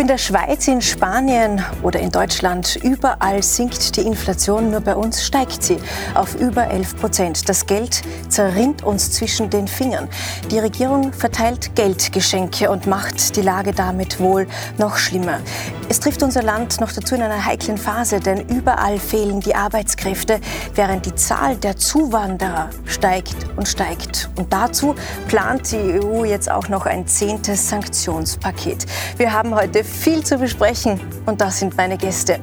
in der Schweiz, in Spanien oder in Deutschland, überall sinkt die Inflation, nur bei uns steigt sie auf über 11 Prozent. Das Geld zerrinnt uns zwischen den Fingern. Die Regierung verteilt Geldgeschenke und macht die Lage damit wohl noch schlimmer. Es trifft unser Land noch dazu in einer heiklen Phase, denn überall fehlen die Arbeitskräfte, während die Zahl der Zuwanderer steigt und steigt. Und dazu plant die EU jetzt auch noch ein zehntes Sanktionspaket. Wir haben heute viel zu besprechen und das sind meine Gäste.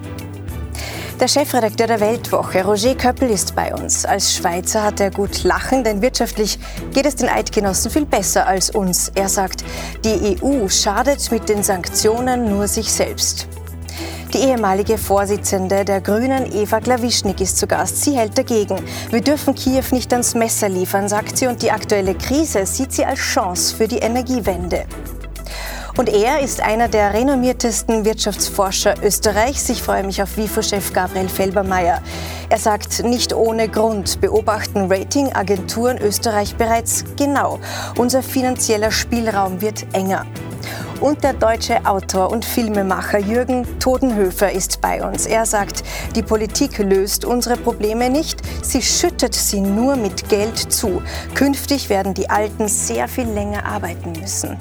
Der Chefredakteur der Weltwoche, Roger Köppel, ist bei uns. Als Schweizer hat er gut lachen, denn wirtschaftlich geht es den Eidgenossen viel besser als uns. Er sagt, die EU schadet mit den Sanktionen nur sich selbst. Die ehemalige Vorsitzende der Grünen, Eva Klawischnik, ist zu Gast. Sie hält dagegen. Wir dürfen Kiew nicht ans Messer liefern, sagt sie, und die aktuelle Krise sieht sie als Chance für die Energiewende. Und er ist einer der renommiertesten Wirtschaftsforscher Österreichs. Ich freue mich auf WIFO-Chef Gabriel Felbermeier. Er sagt, nicht ohne Grund beobachten Ratingagenturen Österreich bereits genau. Unser finanzieller Spielraum wird enger. Und der deutsche Autor und Filmemacher Jürgen Todenhöfer ist bei uns. Er sagt, die Politik löst unsere Probleme nicht, sie schüttet sie nur mit Geld zu. Künftig werden die Alten sehr viel länger arbeiten müssen.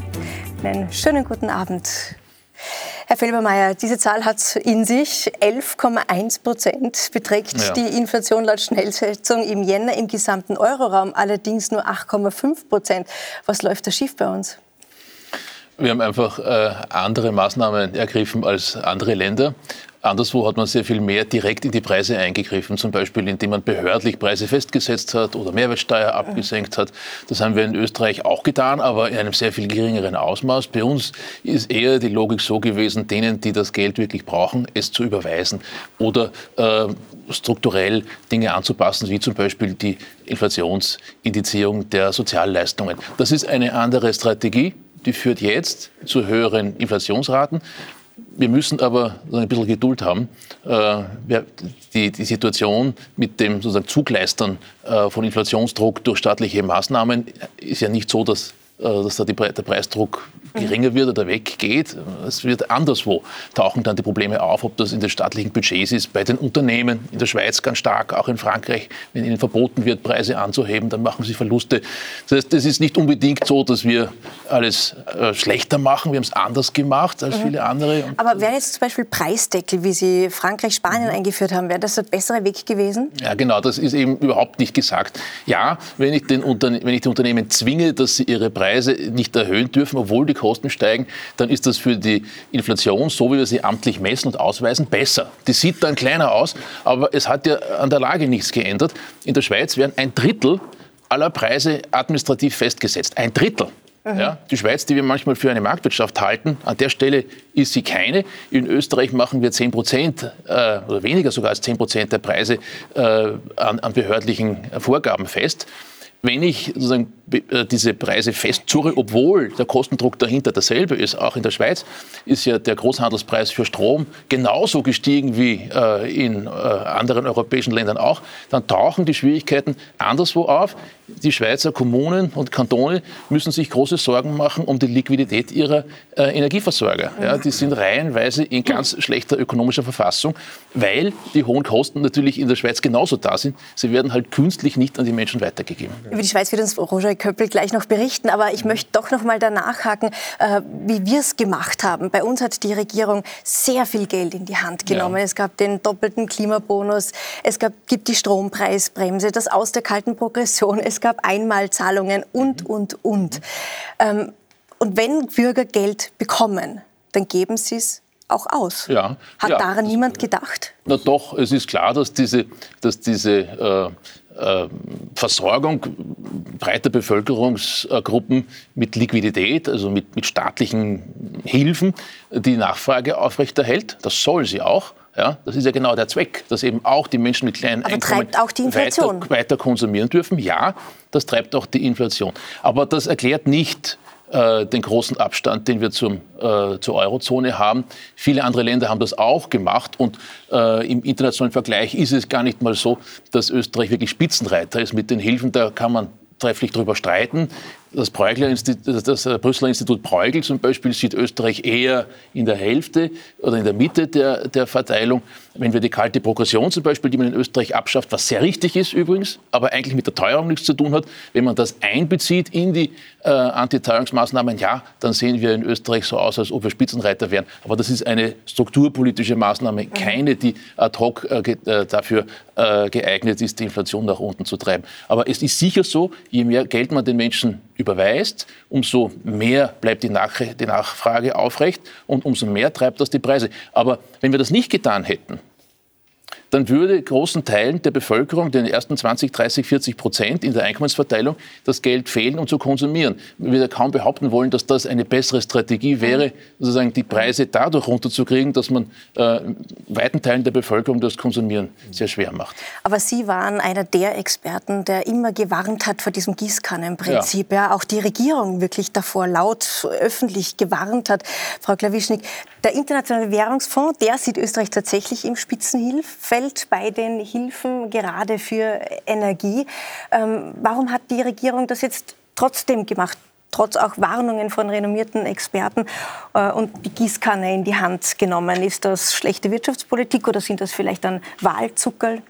Einen schönen guten Abend. Herr Felbermeier, diese Zahl hat in sich 11,1 Prozent beträgt ja. die Inflation laut Schnellschätzung im Jänner im gesamten Euroraum, allerdings nur 8,5 Prozent. Was läuft da schief bei uns? Wir haben einfach äh, andere Maßnahmen ergriffen als andere Länder. Anderswo hat man sehr viel mehr direkt in die Preise eingegriffen, zum Beispiel indem man behördlich Preise festgesetzt hat oder Mehrwertsteuer abgesenkt hat. Das haben wir in Österreich auch getan, aber in einem sehr viel geringeren Ausmaß. Bei uns ist eher die Logik so gewesen, denen, die das Geld wirklich brauchen, es zu überweisen oder äh, strukturell Dinge anzupassen, wie zum Beispiel die Inflationsindizierung der Sozialleistungen. Das ist eine andere Strategie die führt jetzt zu höheren Inflationsraten. Wir müssen aber ein bisschen Geduld haben. Äh, die, Situation mit dem sozusagen Zugleistern äh, von Inflationsdruck durch staatliche Maßnahmen ist ja nicht so, dass dass da die, der Preisdruck geringer wird oder weggeht. Es wird anderswo tauchen dann die Probleme auf, ob das in den staatlichen Budgets ist, bei den Unternehmen, in der Schweiz ganz stark, auch in Frankreich, wenn ihnen verboten wird, Preise anzuheben, dann machen sie Verluste. Das heißt, es ist nicht unbedingt so, dass wir alles äh, schlechter machen, wir haben es anders gemacht als mhm. viele andere. Aber wäre jetzt zum Beispiel Preisdeckel, wie Sie Frankreich, Spanien mhm. eingeführt haben, wäre das ein besserer Weg gewesen? Ja, genau, das ist eben überhaupt nicht gesagt. Ja, wenn ich, den wenn ich die Unternehmen zwinge, dass sie ihre Preise Preise nicht erhöhen dürfen, obwohl die Kosten steigen, dann ist das für die Inflation, so wie wir sie amtlich messen und ausweisen, besser. Die sieht dann kleiner aus, aber es hat ja an der Lage nichts geändert. In der Schweiz werden ein Drittel aller Preise administrativ festgesetzt. Ein Drittel. Ja, die Schweiz, die wir manchmal für eine Marktwirtschaft halten, an der Stelle ist sie keine. In Österreich machen wir 10 Prozent äh, oder weniger sogar als 10 Prozent der Preise äh, an, an behördlichen Vorgaben fest. Wenn ich sozusagen äh, diese Preise festzurre, obwohl der Kostendruck dahinter derselbe ist. Auch in der Schweiz ist ja der Großhandelspreis für Strom genauso gestiegen wie äh, in äh, anderen europäischen Ländern auch. Dann tauchen die Schwierigkeiten anderswo auf. Die Schweizer Kommunen und Kantone müssen sich große Sorgen machen um die Liquidität ihrer Energieversorger. Ja, die sind reihenweise in ganz schlechter ökonomischer Verfassung, weil die hohen Kosten natürlich in der Schweiz genauso da sind. Sie werden halt künstlich nicht an die Menschen weitergegeben. Über die Schweiz wird uns Roger Köppel gleich noch berichten. Aber ich möchte doch noch mal danach haken, äh, wie wir es gemacht haben. Bei uns hat die Regierung sehr viel Geld in die Hand genommen. Ja. Es gab den doppelten Klimabonus, es gab, gibt die Strompreisbremse, das Aus der kalten Progression, es gab Einmalzahlungen und, mhm. und, und. Ähm, und wenn Bürger Geld bekommen, dann geben sie es auch aus. Ja, Hat ja, daran niemand gedacht? Na doch, es ist klar, dass diese, dass diese äh, äh, Versorgung breiter Bevölkerungsgruppen mit Liquidität, also mit, mit staatlichen Hilfen, die Nachfrage aufrechterhält. Das soll sie auch. Ja, das ist ja genau der Zweck, dass eben auch die Menschen mit kleinen Aber Einkommen weiter, weiter, konsumieren dürfen. Ja, das treibt auch die Inflation. Aber das erklärt nicht äh, den großen Abstand, den wir zum, äh, zur Eurozone haben. Viele andere Länder haben das auch gemacht und äh, im internationalen Vergleich ist es gar nicht mal so, dass Österreich wirklich Spitzenreiter ist mit den Hilfen. Da kann man trefflich darüber streiten. Das, das Brüsseler Institut Bruegel zum Beispiel sieht Österreich eher in der Hälfte oder in der Mitte der, der Verteilung. Wenn wir die kalte Progression zum Beispiel, die man in Österreich abschafft, was sehr richtig ist übrigens, aber eigentlich mit der Teuerung nichts zu tun hat, wenn man das einbezieht in die äh, Antiteuerungsmaßnahmen, ja, dann sehen wir in Österreich so aus, als ob wir Spitzenreiter wären. Aber das ist eine strukturpolitische Maßnahme, keine, die ad hoc äh, äh dafür äh, geeignet ist, die Inflation nach unten zu treiben. Aber es ist sicher so, je mehr Geld man den Menschen überweist, umso mehr bleibt die, Nach die Nachfrage aufrecht und umso mehr treibt das die Preise. Aber wenn wir das nicht getan hätten, dann würde großen Teilen der Bevölkerung, den ersten 20, 30, 40 Prozent in der Einkommensverteilung, das Geld fehlen, um zu konsumieren. Wir würden kaum behaupten wollen, dass das eine bessere Strategie wäre, sozusagen die Preise dadurch runterzukriegen, dass man äh, weiten Teilen der Bevölkerung das Konsumieren sehr schwer macht. Aber Sie waren einer der Experten, der immer gewarnt hat vor diesem Gießkannenprinzip. Ja. ja auch die Regierung wirklich davor laut öffentlich gewarnt hat. Frau Klawischnik, der Internationale Währungsfonds, der sieht Österreich tatsächlich im Spitzenfeld bei den Hilfen gerade für Energie. Ähm, warum hat die Regierung das jetzt trotzdem gemacht? trotz auch Warnungen von renommierten Experten äh, und die Gießkanne in die Hand genommen. Ist das schlechte Wirtschaftspolitik oder sind das vielleicht dann Wahlzuckerl?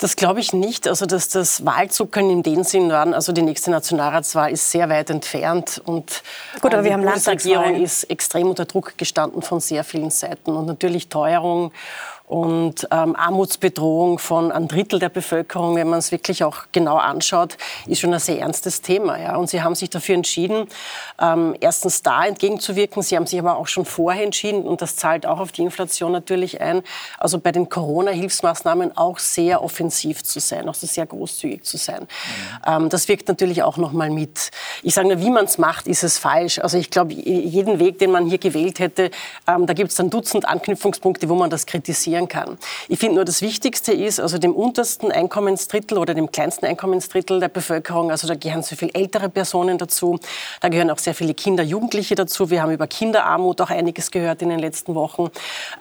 Das glaube ich nicht. Also, dass das Wahlzuckern in dem Sinn waren, also die nächste Nationalratswahl ist sehr weit entfernt und Gut, aber äh, wir haben die Regierung ist extrem unter Druck gestanden von sehr vielen Seiten und natürlich Teuerung und ähm, Armutsbedrohung von einem Drittel der Bevölkerung, wenn man es wirklich auch genau anschaut, ist schon ein sehr ernstes Thema. Ja. Und sie haben sich dafür entschieden, ähm, erstens da entgegenzuwirken. Sie haben sich aber auch schon vorher entschieden, und das zahlt auch auf die Inflation natürlich ein, also bei den Corona-Hilfsmaßnahmen auch sehr offensiv zu sein, auch sehr großzügig zu sein. Mhm. Ähm, das wirkt natürlich auch noch mal mit. Ich sage nur, wie man es macht, ist es falsch. Also ich glaube, jeden Weg, den man hier gewählt hätte, ähm, da gibt es ein Dutzend Anknüpfungspunkte, wo man das kritisieren reagieren kann. Ich finde nur, das Wichtigste ist, also dem untersten Einkommensdrittel oder dem kleinsten Einkommensdrittel der Bevölkerung, also da gehören so viele ältere Personen dazu, da gehören auch sehr viele Kinder, Jugendliche dazu. Wir haben über Kinderarmut auch einiges gehört in den letzten Wochen.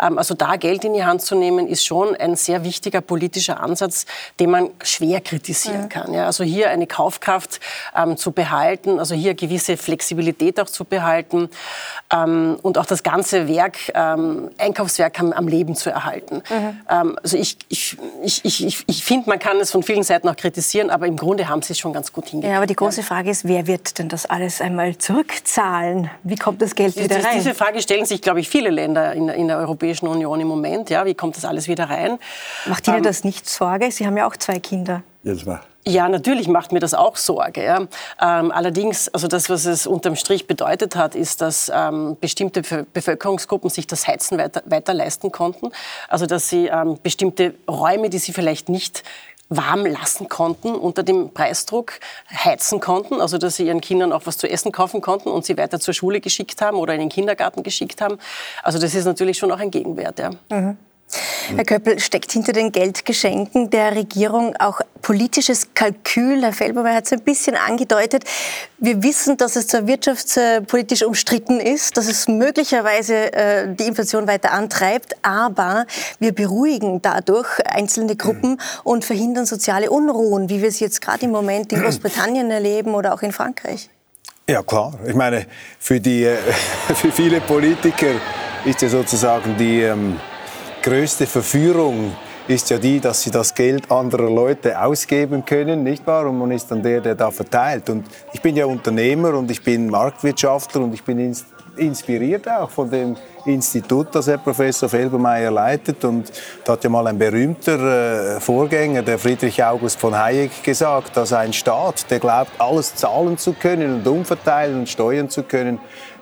Ähm, also da Geld in die Hand zu nehmen, ist schon ein sehr wichtiger politischer Ansatz, den man schwer kritisieren mhm. kann. Ja, also hier eine Kaufkraft ähm, zu behalten, also hier gewisse Flexibilität auch zu behalten ähm, und auch das ganze Werk, ähm, Einkaufswerk am, am Leben zu erhalten halten. Mhm. Ähm, also ich, ich, ich, ich, ich finde, man kann es von vielen Seiten auch kritisieren, aber im Grunde haben sie es schon ganz gut hingekriegt. Ja, aber die große Frage ist, wer wird denn das alles einmal zurückzahlen? Wie kommt das Geld wieder rein? Diese Frage stellen sich, glaube ich, viele Länder in, in der Europäischen Union im Moment. Ja, wie kommt das alles wieder rein? Macht Ihnen ähm, das nicht Sorge? Sie haben ja auch zwei Kinder. Jetzt mal. Ja, natürlich macht mir das auch Sorge. Ja. Ähm, allerdings, also das, was es unterm Strich bedeutet hat, ist, dass ähm, bestimmte Bevölkerungsgruppen sich das Heizen weiter, weiter leisten konnten. Also dass sie ähm, bestimmte Räume, die sie vielleicht nicht warm lassen konnten unter dem Preisdruck, heizen konnten, also dass sie ihren Kindern auch was zu essen kaufen konnten und sie weiter zur Schule geschickt haben oder in den Kindergarten geschickt haben. Also das ist natürlich schon auch ein Gegenwert. Ja. Mhm. Herr Köppel, steckt hinter den Geldgeschenken der Regierung auch politisches Kalkül? Herr Felbermeier hat es ein bisschen angedeutet. Wir wissen, dass es zwar wirtschaftspolitisch umstritten ist, dass es möglicherweise äh, die Inflation weiter antreibt, aber wir beruhigen dadurch einzelne Gruppen und verhindern soziale Unruhen, wie wir es jetzt gerade im Moment in Großbritannien erleben oder auch in Frankreich. Ja, klar. Ich meine, für, die, äh, für viele Politiker ist ja sozusagen die ähm, größte Verführung ist ja die, dass sie das Geld anderer Leute ausgeben können, nicht wahr? Und man ist dann der, der da verteilt. Und ich bin ja Unternehmer und ich bin Marktwirtschaftler und ich bin inspiriert auch von dem Institut, das Herr Professor Felbermeier leitet. Und da hat ja mal ein berühmter äh, Vorgänger, der Friedrich August von Hayek, gesagt, dass ein Staat, der glaubt, alles zahlen zu können und umverteilen und steuern zu können,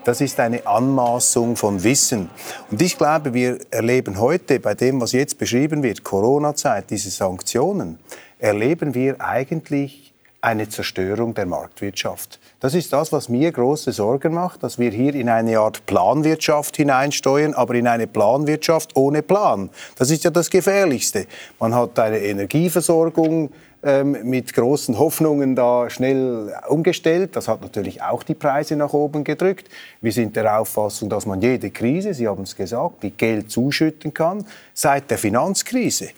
das ist eine Anmaßung von Wissen. Und ich glaube, wir erleben heute bei dem, was jetzt beschrieben wird, Corona-Zeit, diese Sanktionen, erleben wir eigentlich eine Zerstörung der Marktwirtschaft. Das ist das, was mir große Sorgen macht, dass wir hier in eine Art Planwirtschaft hineinsteuern, aber in eine Planwirtschaft ohne Plan. Das ist ja das Gefährlichste. Man hat eine Energieversorgung, ähm, mit großen Hoffnungen da schnell umgestellt. Das hat natürlich auch die Preise nach oben gedrückt. Wir sind der Auffassung, dass man jede Krise, Sie haben es gesagt, mit Geld zuschütten kann. Seit der Finanzkrise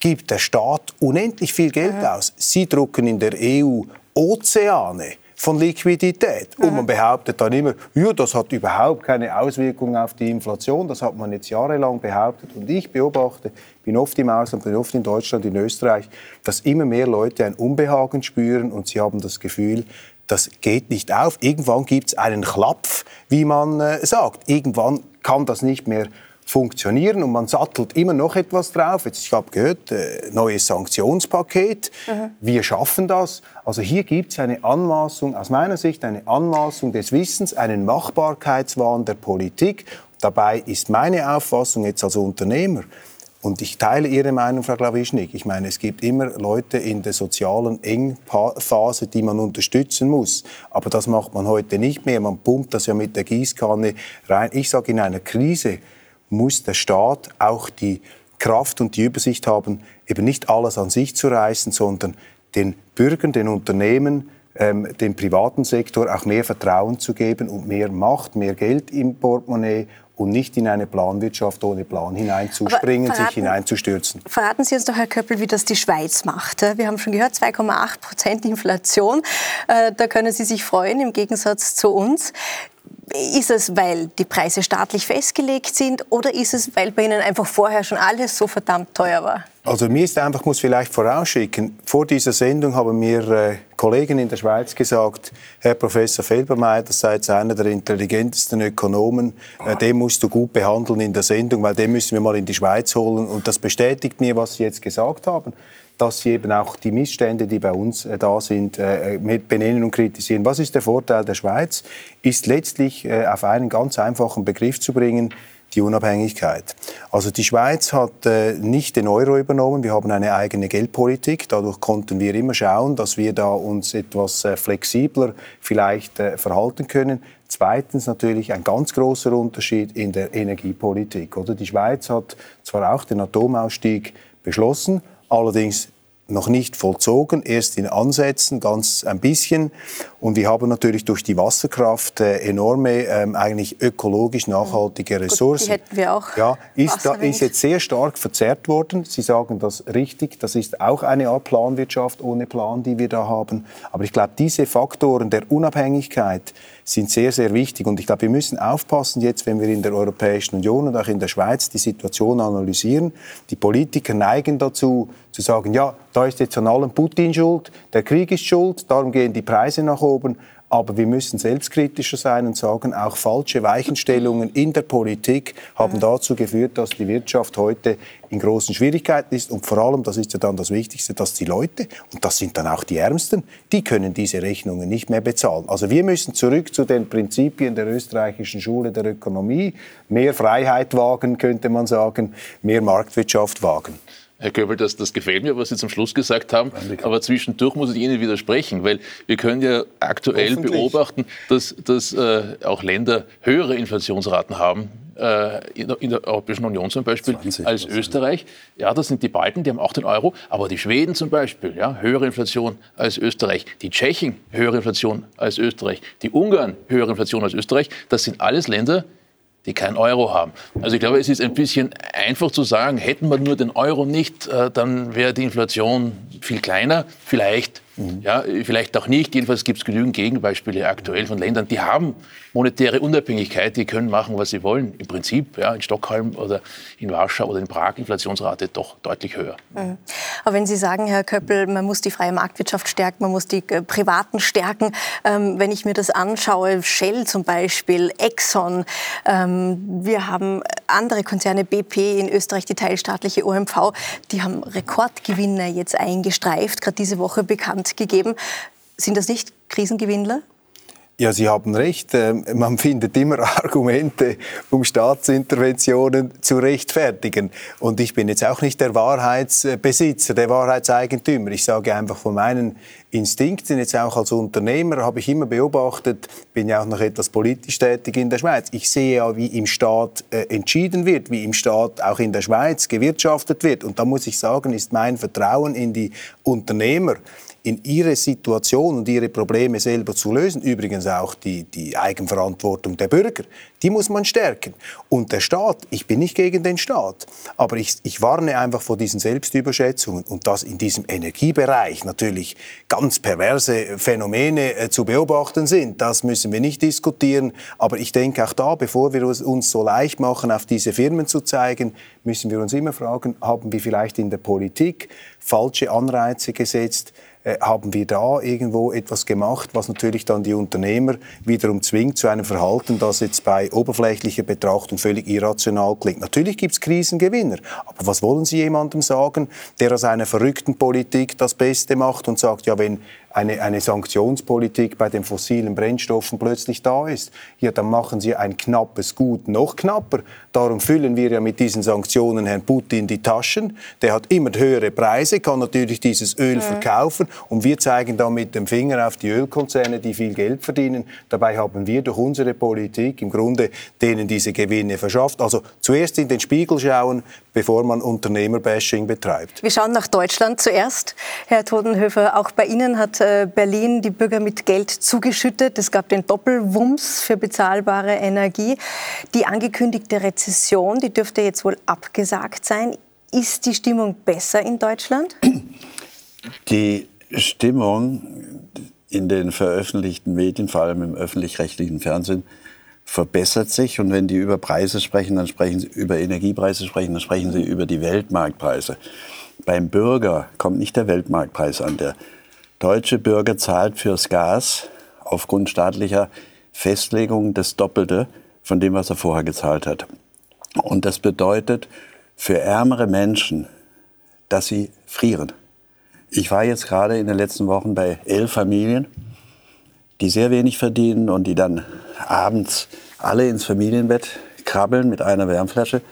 gibt der Staat unendlich viel Geld aus. Sie drucken in der EU Ozeane von Liquidität. Und man behauptet dann immer, ja, das hat überhaupt keine Auswirkungen auf die Inflation. Das hat man jetzt jahrelang behauptet. Und ich beobachte, bin oft im Ausland, bin oft in Deutschland, in Österreich, dass immer mehr Leute ein Unbehagen spüren und sie haben das Gefühl, das geht nicht auf. Irgendwann gibt es einen Klapf, wie man äh, sagt. Irgendwann kann das nicht mehr funktionieren und man sattelt immer noch etwas drauf. Jetzt, ich habe gehört, äh, neues Sanktionspaket. Mhm. Wir schaffen das. Also hier gibt es eine Anmaßung, aus meiner Sicht eine Anmaßung des Wissens, einen Machbarkeitswahn der Politik. Dabei ist meine Auffassung jetzt als Unternehmer, und ich teile Ihre Meinung, Frau Glawischnik. Ich meine, es gibt immer Leute in der sozialen Engphase, die man unterstützen muss. Aber das macht man heute nicht mehr. Man pumpt das ja mit der Gießkanne rein. Ich sage, in einer Krise muss der Staat auch die Kraft und die Übersicht haben, eben nicht alles an sich zu reißen, sondern den Bürgern, den Unternehmen, ähm, dem privaten Sektor auch mehr Vertrauen zu geben und mehr Macht, mehr Geld im Portemonnaie und nicht in eine Planwirtschaft ohne Plan hineinzuspringen, verraten, sich hineinzustürzen. Verraten Sie uns doch, Herr Köppel, wie das die Schweiz macht. Wir haben schon gehört, 2,8 Prozent Inflation. Äh, da können Sie sich freuen, im Gegensatz zu uns. Ist es, weil die Preise staatlich festgelegt sind oder ist es, weil bei Ihnen einfach vorher schon alles so verdammt teuer war? Also mir ist einfach, muss vielleicht vorausschicken, vor dieser Sendung haben mir äh, Kollegen in der Schweiz gesagt, Herr Professor Felbermeier, das sei jetzt einer der intelligentesten Ökonomen, äh, den musst du gut behandeln in der Sendung, weil den müssen wir mal in die Schweiz holen. Und das bestätigt mir, was Sie jetzt gesagt haben dass sie eben auch die Missstände, die bei uns äh, da sind, äh, benennen und kritisieren. Was ist der Vorteil der Schweiz? Ist letztlich äh, auf einen ganz einfachen Begriff zu bringen, die Unabhängigkeit. Also die Schweiz hat äh, nicht den Euro übernommen, wir haben eine eigene Geldpolitik. Dadurch konnten wir immer schauen, dass wir da uns etwas äh, flexibler vielleicht äh, verhalten können. Zweitens natürlich ein ganz großer Unterschied in der Energiepolitik. Oder die Schweiz hat zwar auch den Atomausstieg beschlossen, allerdings noch nicht vollzogen, erst in Ansätzen, ganz ein bisschen. Und wir haben natürlich durch die Wasserkraft äh, enorme, ähm, eigentlich ökologisch nachhaltige Ressourcen. Gut, die hätten wir auch. Ja, ist, da, ist jetzt sehr stark verzerrt worden. Sie sagen das richtig. Das ist auch eine Art Planwirtschaft ohne Plan, die wir da haben. Aber ich glaube, diese Faktoren der Unabhängigkeit, sind sehr, sehr wichtig. Und ich glaube, wir müssen aufpassen jetzt, wenn wir in der Europäischen Union und auch in der Schweiz die Situation analysieren. Die Politiker neigen dazu, zu sagen, ja, da ist jetzt an allem Putin schuld, der Krieg ist schuld, darum gehen die Preise nach oben. Aber wir müssen selbstkritischer sein und sagen, auch falsche Weichenstellungen in der Politik haben dazu geführt, dass die Wirtschaft heute in großen Schwierigkeiten ist. Und vor allem, das ist ja dann das Wichtigste, dass die Leute, und das sind dann auch die Ärmsten, die können diese Rechnungen nicht mehr bezahlen. Also wir müssen zurück zu den Prinzipien der österreichischen Schule der Ökonomie. Mehr Freiheit wagen, könnte man sagen, mehr Marktwirtschaft wagen. Herr Köbel, das, das gefällt mir, was Sie zum Schluss gesagt haben. Aber zwischendurch muss ich Ihnen widersprechen, weil wir können ja aktuell beobachten, dass, dass äh, auch Länder höhere Inflationsraten haben, äh, in, der, in, der, Europäischen Union zum Beispiel, 20, als Österreich. Ja, das sind die Balten, die haben auch den Euro. Aber die Schweden zum Beispiel, ja, höhere Inflation als Österreich. Die Tschechen, höhere Inflation als Österreich. Die Ungarn, höhere Inflation als Österreich. Das sind alles Länder, die keinen Euro haben. Also ich glaube, es ist ein bisschen einfach zu sagen, hätten wir nur den Euro nicht, äh, dann wäre die Inflation viel kleiner. Vielleicht Mhm. Ja, vielleicht auch nicht. Jedenfalls gibt es genügend Gegenbeispiele aktuell von Ländern, die haben monetäre Unabhängigkeit, die können machen, was sie wollen. Im Prinzip ja, in Stockholm oder in Warschau oder in Prag Inflationsrate doch deutlich höher. Mhm. Aber wenn Sie sagen, Herr Köppel, man muss die freie Marktwirtschaft stärken, man muss die äh, Privaten stärken. Ähm, wenn ich mir das anschaue, Shell zum Beispiel, Exxon, ähm, wir haben andere Konzerne, BP in Österreich, die teilstaatliche OMV, die haben Rekordgewinne jetzt eingestreift, gerade diese Woche bekannt gegeben. Sind das nicht Krisengewinnler? Ja, Sie haben recht. Ähm, man findet immer Argumente, um Staatsinterventionen zu rechtfertigen. Und ich bin jetzt auch nicht der Wahrheitsbesitzer, der Wahrheitseigentümer. Ich sage einfach von meinen Instinkten, jetzt auch als Unternehmer, habe ich immer beobachtet, bin ja auch noch etwas politisch tätig in der Schweiz. Ich sehe ja, wie im Staat äh, entschieden wird, wie im Staat auch in der Schweiz gewirtschaftet wird. Und da muss ich sagen, ist mein Vertrauen in die Unternehmer in ihre Situation und ihre Probleme selber zu lösen. Übrigens auch die, die Eigenverantwortung der Bürger, die muss man stärken. Und der Staat, ich bin nicht gegen den Staat, aber ich, ich warne einfach vor diesen Selbstüberschätzungen und dass in diesem Energiebereich natürlich ganz perverse Phänomene äh, zu beobachten sind, das müssen wir nicht diskutieren. Aber ich denke auch da, bevor wir uns so leicht machen, auf diese Firmen zu zeigen, müssen wir uns immer fragen, haben wir vielleicht in der Politik falsche Anreize gesetzt, haben wir da irgendwo etwas gemacht, was natürlich dann die Unternehmer wiederum zwingt zu einem Verhalten, das jetzt bei oberflächlicher Betrachtung völlig irrational klingt. Natürlich gibt es Krisengewinner, aber was wollen Sie jemandem sagen, der aus einer verrückten Politik das Beste macht und sagt, ja, wenn eine, eine Sanktionspolitik bei den fossilen Brennstoffen plötzlich da ist, ja, dann machen Sie ein knappes Gut noch knapper. Darum füllen wir ja mit diesen Sanktionen Herrn Putin die Taschen. Der hat immer höhere Preise, kann natürlich dieses Öl ja. verkaufen und wir zeigen dann mit dem Finger auf die Ölkonzerne, die viel Geld verdienen. Dabei haben wir durch unsere Politik im Grunde denen diese Gewinne verschafft. Also zuerst in den Spiegel schauen, bevor man Unternehmerbashing betreibt. Wir schauen nach Deutschland zuerst. Herr Todenhöfer, auch bei Ihnen hat äh, Berlin die Bürger mit Geld zugeschüttet. Es gab den Doppelwumms für bezahlbare Energie. Die angekündigte Rezession, die dürfte jetzt wohl abgesagt sein. Ist die Stimmung besser in Deutschland? Die Stimmung in den veröffentlichten Medien, vor allem im öffentlich-rechtlichen Fernsehen, verbessert sich. Und wenn die über Preise sprechen, dann sprechen sie über Energiepreise sprechen, dann sprechen sie über die Weltmarktpreise. Beim Bürger kommt nicht der Weltmarktpreis an. Der deutsche Bürger zahlt fürs Gas aufgrund staatlicher Festlegung das Doppelte von dem, was er vorher gezahlt hat. Und das bedeutet für ärmere Menschen, dass sie frieren. Ich war jetzt gerade in den letzten Wochen bei elf Familien, die sehr wenig verdienen und die dann abends alle ins Familienbett krabbeln mit einer Wärmflasche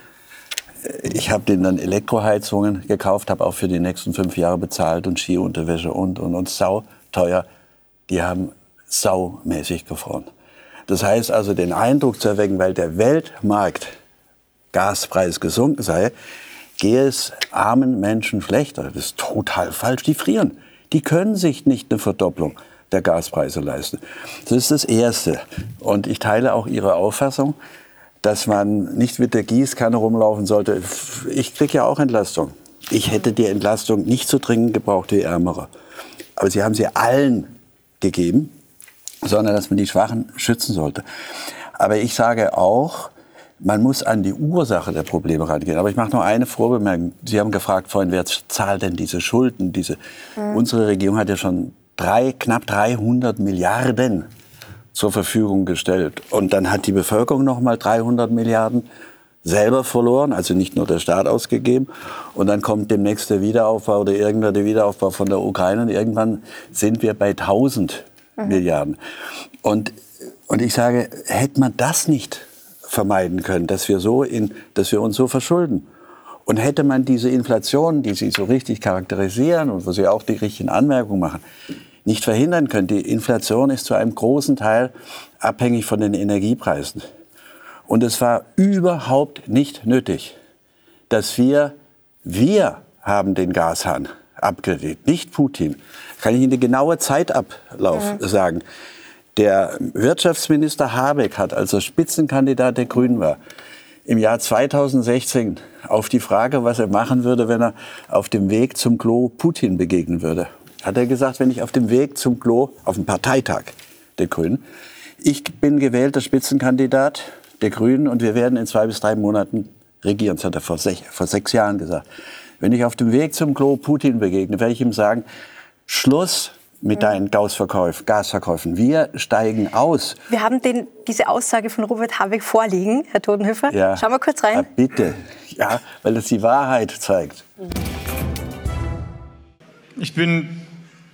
ich habe denen dann Elektroheizungen gekauft, habe auch für die nächsten fünf Jahre bezahlt und Skiunterwäsche und, und, und sau teuer. Die haben saumäßig gefroren. Das heißt also, den Eindruck zu erwecken, weil der Weltmarkt Gaspreis gesunken sei, gehe es armen Menschen schlechter. Das ist total falsch. Die frieren. Die können sich nicht eine Verdopplung der Gaspreise leisten. Das ist das Erste. Und ich teile auch Ihre Auffassung, dass man nicht mit der Gießkanne rumlaufen sollte. Ich kriege ja auch Entlastung. Ich hätte die Entlastung nicht so dringend gebraucht wie Ärmere. Aber sie haben sie allen gegeben, sondern dass man die Schwachen schützen sollte. Aber ich sage auch, man muss an die Ursache der Probleme rangehen. Aber ich mache noch eine Vorbemerkung. Sie haben gefragt vorhin, wer zahlt denn diese Schulden? Diese, mhm. Unsere Regierung hat ja schon drei, knapp 300 Milliarden zur Verfügung gestellt. Und dann hat die Bevölkerung noch mal 300 Milliarden selber verloren, also nicht nur der Staat ausgegeben. Und dann kommt demnächst der Wiederaufbau oder irgendwann der Wiederaufbau von der Ukraine. Und irgendwann sind wir bei 1000 mhm. Milliarden. Und, und ich sage, hätte man das nicht vermeiden können, dass wir, so in, dass wir uns so verschulden. Und hätte man diese Inflation, die Sie so richtig charakterisieren und wo Sie auch die richtigen Anmerkungen machen, nicht verhindern können. Die Inflation ist zu einem großen Teil abhängig von den Energiepreisen. Und es war überhaupt nicht nötig, dass wir, wir haben den Gashahn abgedreht, nicht Putin. Kann ich Ihnen den genaue Zeitablauf ja. sagen. Der Wirtschaftsminister Habeck hat, als er Spitzenkandidat der Grünen war, im Jahr 2016 auf die Frage, was er machen würde, wenn er auf dem Weg zum Klo Putin begegnen würde hat er gesagt, wenn ich auf dem Weg zum Klo, auf dem Parteitag der Grünen, ich bin gewählter Spitzenkandidat der Grünen und wir werden in zwei bis drei Monaten regieren. Das hat er vor, sech, vor sechs Jahren gesagt. Wenn ich auf dem Weg zum Klo Putin begegne, werde ich ihm sagen, Schluss mit deinen Gasverkäufen, Gasverkäufen. Wir steigen aus. Wir haben den, diese Aussage von Robert Habeck vorliegen, Herr Todenhöfer. Ja. Schauen wir kurz rein. Ja, bitte. Ja, weil es die Wahrheit zeigt. Ich bin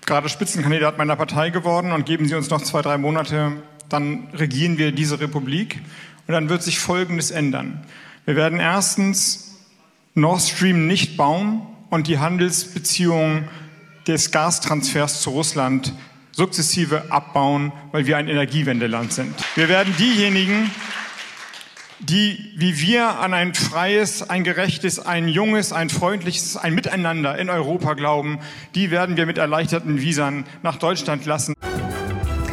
gerade Spitzenkandidat meiner Partei geworden und geben Sie uns noch zwei, drei Monate, dann regieren wir diese Republik. Und dann wird sich Folgendes ändern. Wir werden erstens Nord Stream nicht bauen und die Handelsbeziehungen des Gastransfers zu Russland sukzessive abbauen, weil wir ein Energiewendeland sind. Wir werden diejenigen, die wie wir an ein freies, ein gerechtes, ein junges, ein freundliches, ein Miteinander in Europa glauben, die werden wir mit erleichterten Visern nach Deutschland lassen.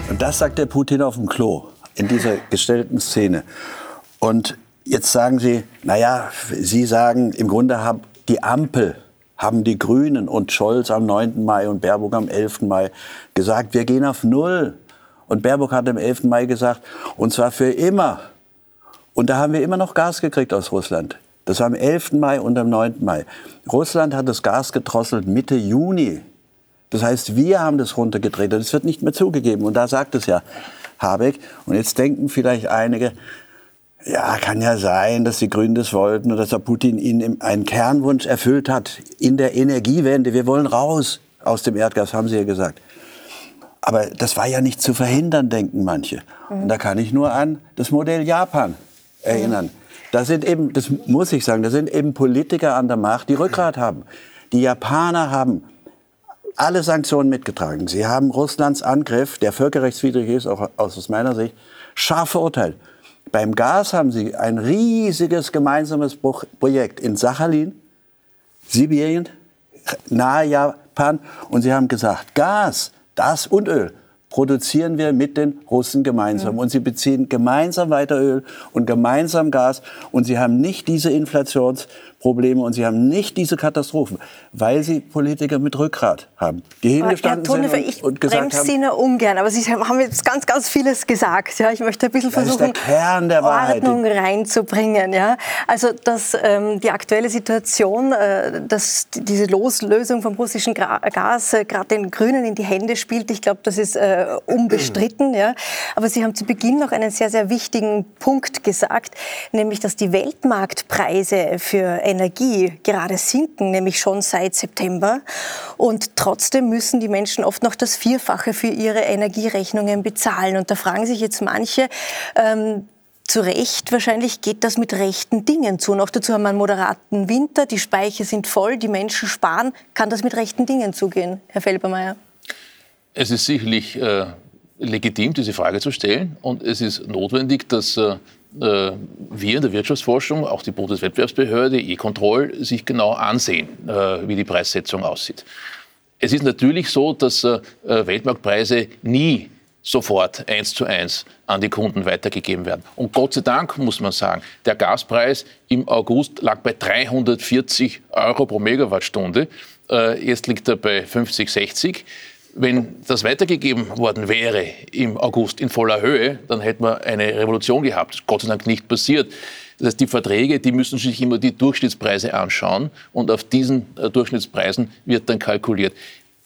Und das sagt der Putin auf dem Klo in dieser gestellten Szene. Und jetzt sagen Sie, naja, Sie sagen, im Grunde haben die Ampel, haben die Grünen und Scholz am 9. Mai und Baerbock am 11. Mai gesagt, wir gehen auf Null. Und Baerbock hat am 11. Mai gesagt, und zwar für immer. Und da haben wir immer noch Gas gekriegt aus Russland. Das war am 11. Mai und am 9. Mai. Russland hat das Gas gedrosselt Mitte Juni. Das heißt, wir haben das runtergedreht und es wird nicht mehr zugegeben. Und da sagt es ja Habeck. Und jetzt denken vielleicht einige, ja, kann ja sein, dass die Grünen das wollten oder dass der Putin ihnen einen Kernwunsch erfüllt hat in der Energiewende. Wir wollen raus aus dem Erdgas, haben sie ja gesagt. Aber das war ja nicht zu verhindern, denken manche. Und da kann ich nur an das Modell Japan erinnern. Da sind eben, das muss ich sagen, da sind eben Politiker an der Macht, die Rückgrat haben. Die Japaner haben alle Sanktionen mitgetragen. Sie haben Russlands Angriff, der völkerrechtswidrig ist, auch aus meiner Sicht, scharf verurteilt. Beim Gas haben sie ein riesiges gemeinsames Projekt in Sachalin, Sibirien, nahe Japan. Und sie haben gesagt, Gas, das und Öl produzieren wir mit den Russen gemeinsam. Und sie beziehen gemeinsam weiter Öl und gemeinsam Gas. Und sie haben nicht diese Inflationsprobleme und sie haben nicht diese Katastrophen, weil sie Politiker mit Rückgrat haben, die hingestanden Herr Tonefer, sind und, ich und gesagt bremse Sie haben, nur ungern, aber Sie haben jetzt ganz, ganz vieles gesagt. Ja, ich möchte ein bisschen versuchen, der Kern der. Ordnung reinzubringen. Ja, also dass ähm, die aktuelle Situation, äh, dass diese Loslösung vom russischen Gra Gas äh, gerade den Grünen in die Hände spielt, ich glaube, das ist äh, unbestritten. Ja, aber Sie haben zu Beginn noch einen sehr, sehr wichtigen Punkt gesagt, nämlich, dass die Weltmarktpreise für Energie gerade sinken, nämlich schon seit September. Und trotzdem müssen die Menschen oft noch das Vierfache für ihre Energierechnungen bezahlen. Und da fragen sich jetzt manche, ähm, zu Recht, wahrscheinlich geht das mit rechten Dingen zu. Noch dazu haben wir einen moderaten Winter, die Speicher sind voll, die Menschen sparen. Kann das mit rechten Dingen zugehen, Herr Felbermeier? Es ist sicherlich äh, legitim, diese Frage zu stellen. Und es ist notwendig, dass äh, wir in der Wirtschaftsforschung, auch die Bundeswettbewerbsbehörde, E-Control, sich genau ansehen, äh, wie die Preissetzung aussieht. Es ist natürlich so, dass äh, Weltmarktpreise nie sofort eins zu eins an die Kunden weitergegeben werden. Und Gott sei Dank muss man sagen, der Gaspreis im August lag bei 340 Euro pro Megawattstunde. Äh, Jetzt liegt er bei 50, 60. Wenn das weitergegeben worden wäre im August in voller Höhe, dann hätten wir eine Revolution gehabt. Das ist Gott sei Dank nicht passiert. Das heißt, die Verträge, die müssen sich immer die Durchschnittspreise anschauen und auf diesen äh, Durchschnittspreisen wird dann kalkuliert.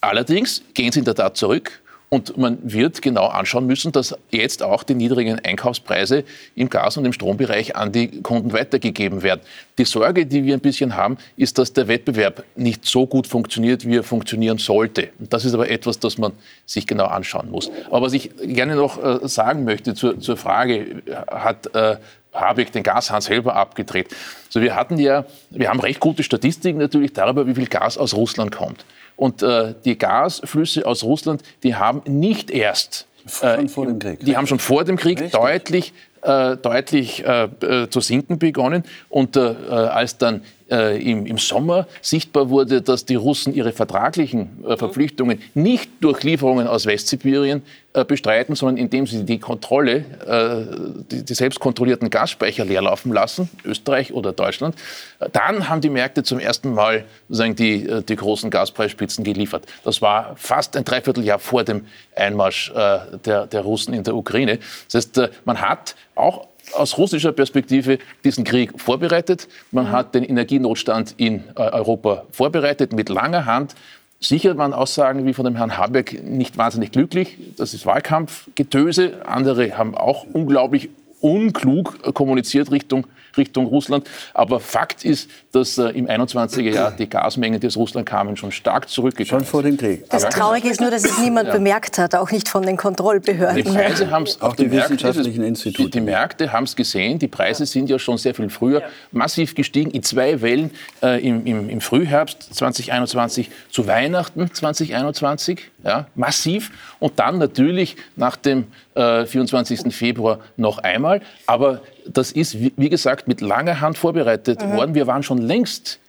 Allerdings gehen sie in der Tat zurück und man wird genau anschauen müssen, dass jetzt auch die niedrigen Einkaufspreise im Gas- und im Strombereich an die Kunden weitergegeben werden. Die Sorge, die wir ein bisschen haben, ist, dass der Wettbewerb nicht so gut funktioniert, wie er funktionieren sollte. Und das ist aber etwas, das man sich genau anschauen muss. Aber was ich gerne noch äh, sagen möchte zur, zur Frage, hat äh, Habeck den Gashahn selber abgedreht. Also wir hatten ja, wir haben recht gute Statistiken natürlich darüber, wie viel Gas aus Russland kommt. Und äh, die Gasflüsse aus Russland, die haben nicht erst Schon vor dem Krieg. die haben schon vor dem Krieg Richtig. deutlich, äh, deutlich äh, äh, zu sinken begonnen. Und äh, äh, als dann äh, im, im Sommer sichtbar wurde, dass die Russen ihre vertraglichen äh, Verpflichtungen nicht durch Lieferungen aus Westsibirien äh, bestreiten, sondern indem sie die Kontrolle, äh, die, die selbstkontrollierten Gasspeicher leerlaufen lassen, Österreich oder Deutschland, äh, dann haben die Märkte zum ersten Mal sozusagen die, äh, die großen Gaspreisspitzen geliefert. Das war fast ein Dreivierteljahr vor dem Einmarsch der, der Russen in der Ukraine. Das heißt, man hat auch aus russischer Perspektive diesen Krieg vorbereitet. Man hat den Energienotstand in äh, Europa vorbereitet mit langer Hand. Sicher waren Aussagen wie von dem Herrn Habeck nicht wahnsinnig glücklich. Das ist Wahlkampfgetöse. Andere haben auch unglaublich unklug äh, kommuniziert Richtung Richtung Russland. Aber Fakt ist, dass äh, im 21er Jahr die Gasmengen, die aus Russland kamen, schon stark zurückgegangen Schon vor dem Krieg. Das Traurige ist nur, dass es niemand ja. bemerkt hat, auch nicht von den Kontrollbehörden. Die Preise haben es auch die wissenschaftlichen Institute. Die, die Märkte haben es gesehen. Die Preise sind ja schon sehr viel früher ja. massiv gestiegen in zwei Wellen äh, im, im, im Frühherbst 2021 zu Weihnachten 2021, ja, massiv. Und dann natürlich nach dem äh, 24. Februar noch einmal. Aber das ist, wie, gesagt, mit langer Hand vorbereitet mhm. worden. Wir waren schon längst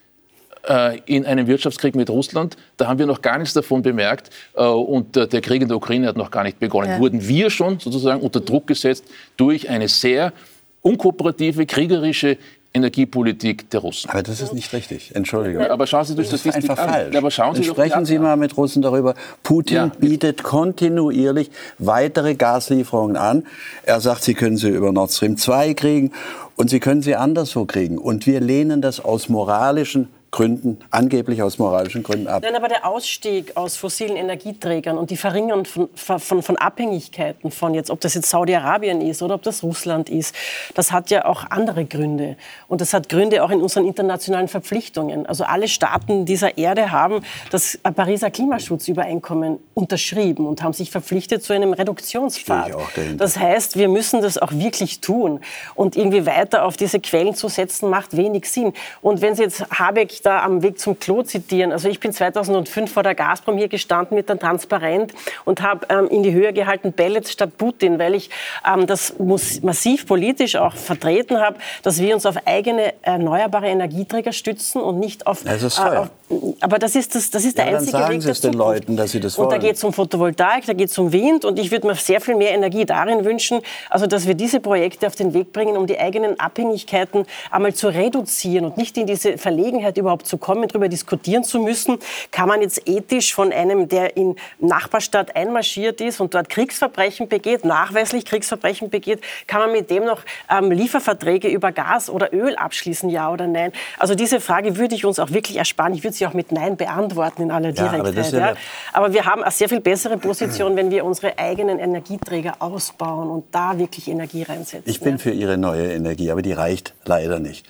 äh, in einem Wirtschaftskrieg mit Russland. Da haben wir noch gar nichts davon bemerkt. Äh, und der Krieg in der Ukraine hat noch gar nicht begonnen. Ja. Wurden wir schon sozusagen unter Druck gesetzt durch eine sehr unkooperative, kriegerische Energiepolitik der Russen. Aber das ist nicht richtig. Entschuldigung. aber schauen Sie durch das ist einfach an. falsch. aber schauen Sie Sprechen Sie mal mit Russen darüber. Putin ja. bietet kontinuierlich weitere Gaslieferungen an. Er sagt, Sie können sie über Nord Stream 2 kriegen und Sie können sie anderswo kriegen. Und wir lehnen das aus moralischen Gründen, angeblich aus moralischen Gründen ab. Nein, aber der Ausstieg aus fossilen Energieträgern und die Verringerung von, von, von Abhängigkeiten von jetzt, ob das jetzt Saudi-Arabien ist oder ob das Russland ist, das hat ja auch andere Gründe. Und das hat Gründe auch in unseren internationalen Verpflichtungen. Also alle Staaten dieser Erde haben das Pariser Klimaschutzübereinkommen unterschrieben und haben sich verpflichtet zu einem Reduktionspfad. Das heißt, wir müssen das auch wirklich tun. Und irgendwie weiter auf diese Quellen zu setzen, macht wenig Sinn. Und wenn Sie jetzt Habeck da am Weg zum Klo zitieren. Also ich bin 2005 vor der Gazprom hier gestanden mit einem Transparent und habe ähm, in die Höhe gehalten Pellets statt Putin, weil ich ähm, das massiv politisch auch vertreten habe, dass wir uns auf eigene erneuerbare Energieträger stützen und nicht auf, das ist äh, auf aber das ist, das, das ist der ja, einzige dann sagen Weg Sie es den Leuten, dass sie das wollen. Und da geht es um Photovoltaik, da geht es um Wind und ich würde mir sehr viel mehr Energie darin wünschen, also dass wir diese Projekte auf den Weg bringen, um die eigenen Abhängigkeiten einmal zu reduzieren und nicht in diese Verlegenheit überhaupt zu kommen, darüber diskutieren zu müssen, kann man jetzt ethisch von einem, der in Nachbarstadt einmarschiert ist und dort Kriegsverbrechen begeht, nachweislich Kriegsverbrechen begeht, kann man mit dem noch ähm, Lieferverträge über Gas oder Öl abschließen, ja oder nein? Also diese Frage würde ich uns auch wirklich ersparen. Ich würde sie auch mit Nein beantworten in aller Direktheit. Ja, aber, ja. aber, wir haben eine sehr viel bessere Position, wenn wir unsere eigenen Energieträger ausbauen und da wirklich Energie reinsetzen. Ich bin für Ihre neue Energie, aber die reicht leider nicht.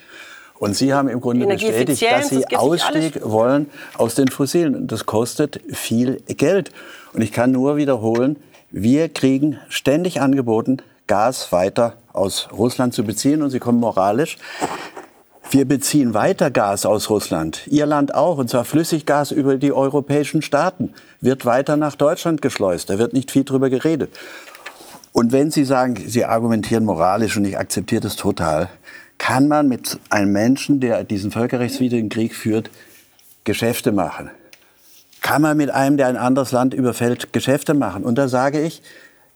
Und Sie haben im Grunde bestätigt, dass Sie das Ausstieg wollen aus den Fossilen. Das kostet viel Geld. Und ich kann nur wiederholen, wir kriegen ständig angeboten, Gas weiter aus Russland zu beziehen. Und Sie kommen moralisch. Wir beziehen weiter Gas aus Russland. Ihr Land auch, und zwar Flüssiggas über die europäischen Staaten. Wird weiter nach Deutschland geschleust. Da wird nicht viel drüber geredet. Und wenn Sie sagen, Sie argumentieren moralisch und ich akzeptiere das total, kann man mit einem Menschen, der diesen völkerrechtswidrigen Krieg führt, Geschäfte machen? Kann man mit einem, der ein anderes Land überfällt, Geschäfte machen? Und da sage ich,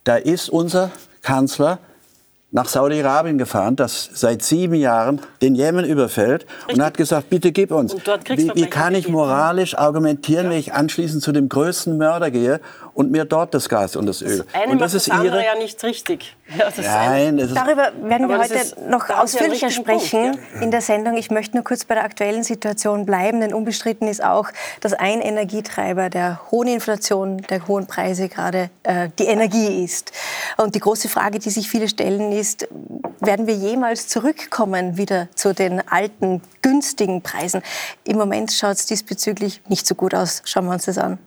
da ist unser Kanzler nach Saudi-Arabien gefahren, das seit sieben Jahren den Jemen überfällt Richtig. und hat gesagt, bitte gib uns. Wie, wie, kann ich moralisch argumentieren, ja. wenn ich anschließend zu dem größten Mörder gehe und mir dort das Gas und das Öl. Das eine und das ist das ihre ja nicht richtig. Ja, Nein, darüber werden wir heute noch ausführlicher sprechen Punkt, ja. in der Sendung. Ich möchte nur kurz bei der aktuellen Situation bleiben, denn unbestritten ist auch, dass ein Energietreiber der hohen Inflation, der hohen Preise gerade äh, die Energie ist. Und die große Frage, die sich viele stellen, ist, werden wir jemals zurückkommen wieder zu den alten günstigen Preisen? Im Moment schaut es diesbezüglich nicht so gut aus. Schauen wir uns das an.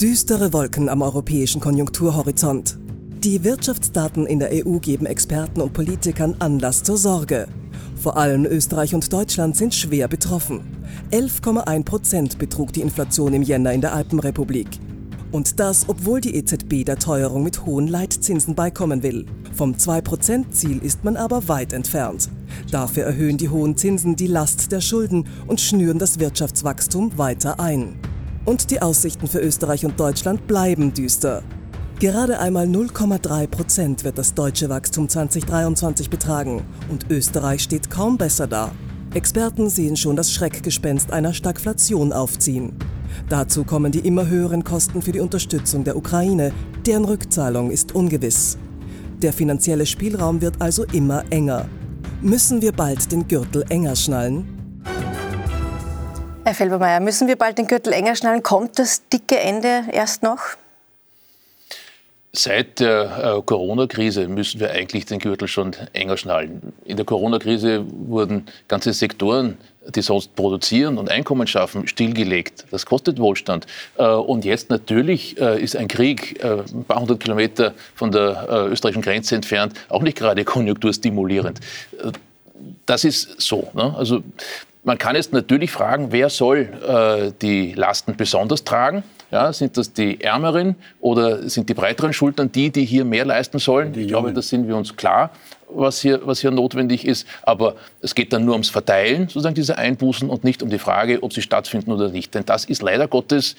Düstere Wolken am europäischen Konjunkturhorizont. Die Wirtschaftsdaten in der EU geben Experten und Politikern Anlass zur Sorge. Vor allem Österreich und Deutschland sind schwer betroffen. 11,1 Prozent betrug die Inflation im Jänner in der Alpenrepublik. Und das, obwohl die EZB der Teuerung mit hohen Leitzinsen beikommen will. Vom 2%-Ziel ist man aber weit entfernt. Dafür erhöhen die hohen Zinsen die Last der Schulden und schnüren das Wirtschaftswachstum weiter ein. Und die Aussichten für Österreich und Deutschland bleiben düster. Gerade einmal 0,3 Prozent wird das deutsche Wachstum 2023 betragen und Österreich steht kaum besser da. Experten sehen schon das Schreckgespenst einer Stagflation aufziehen. Dazu kommen die immer höheren Kosten für die Unterstützung der Ukraine, deren Rückzahlung ist ungewiss. Der finanzielle Spielraum wird also immer enger. Müssen wir bald den Gürtel enger schnallen? Herr Felbermeier, müssen wir bald den Gürtel enger schnallen? Kommt das dicke Ende erst noch? Seit der äh, Corona-Krise müssen wir eigentlich den Gürtel schon enger schnallen. In der Corona-Krise wurden ganze Sektoren, die sonst produzieren und Einkommen schaffen, stillgelegt. Das kostet Wohlstand. Äh, und jetzt natürlich äh, ist ein Krieg ein paar hundert Kilometer von der österreichischen Grenze entfernt auch nicht gerade konjunkturstimulierend. Das ist so. Ne? Also man kann jetzt natürlich fragen, wer soll die Lasten besonders tragen? Ja, sind das die Ärmeren oder sind die breiteren Schultern die, die hier mehr leisten sollen? ich glaube, da sind wir uns klar, was hier, was hier notwendig ist. Aber es geht dann nur ums Verteilen sozusagen dieser Einbußen und nicht um die Frage, ob sie stattfinden oder nicht. Denn das ist leider Gottes,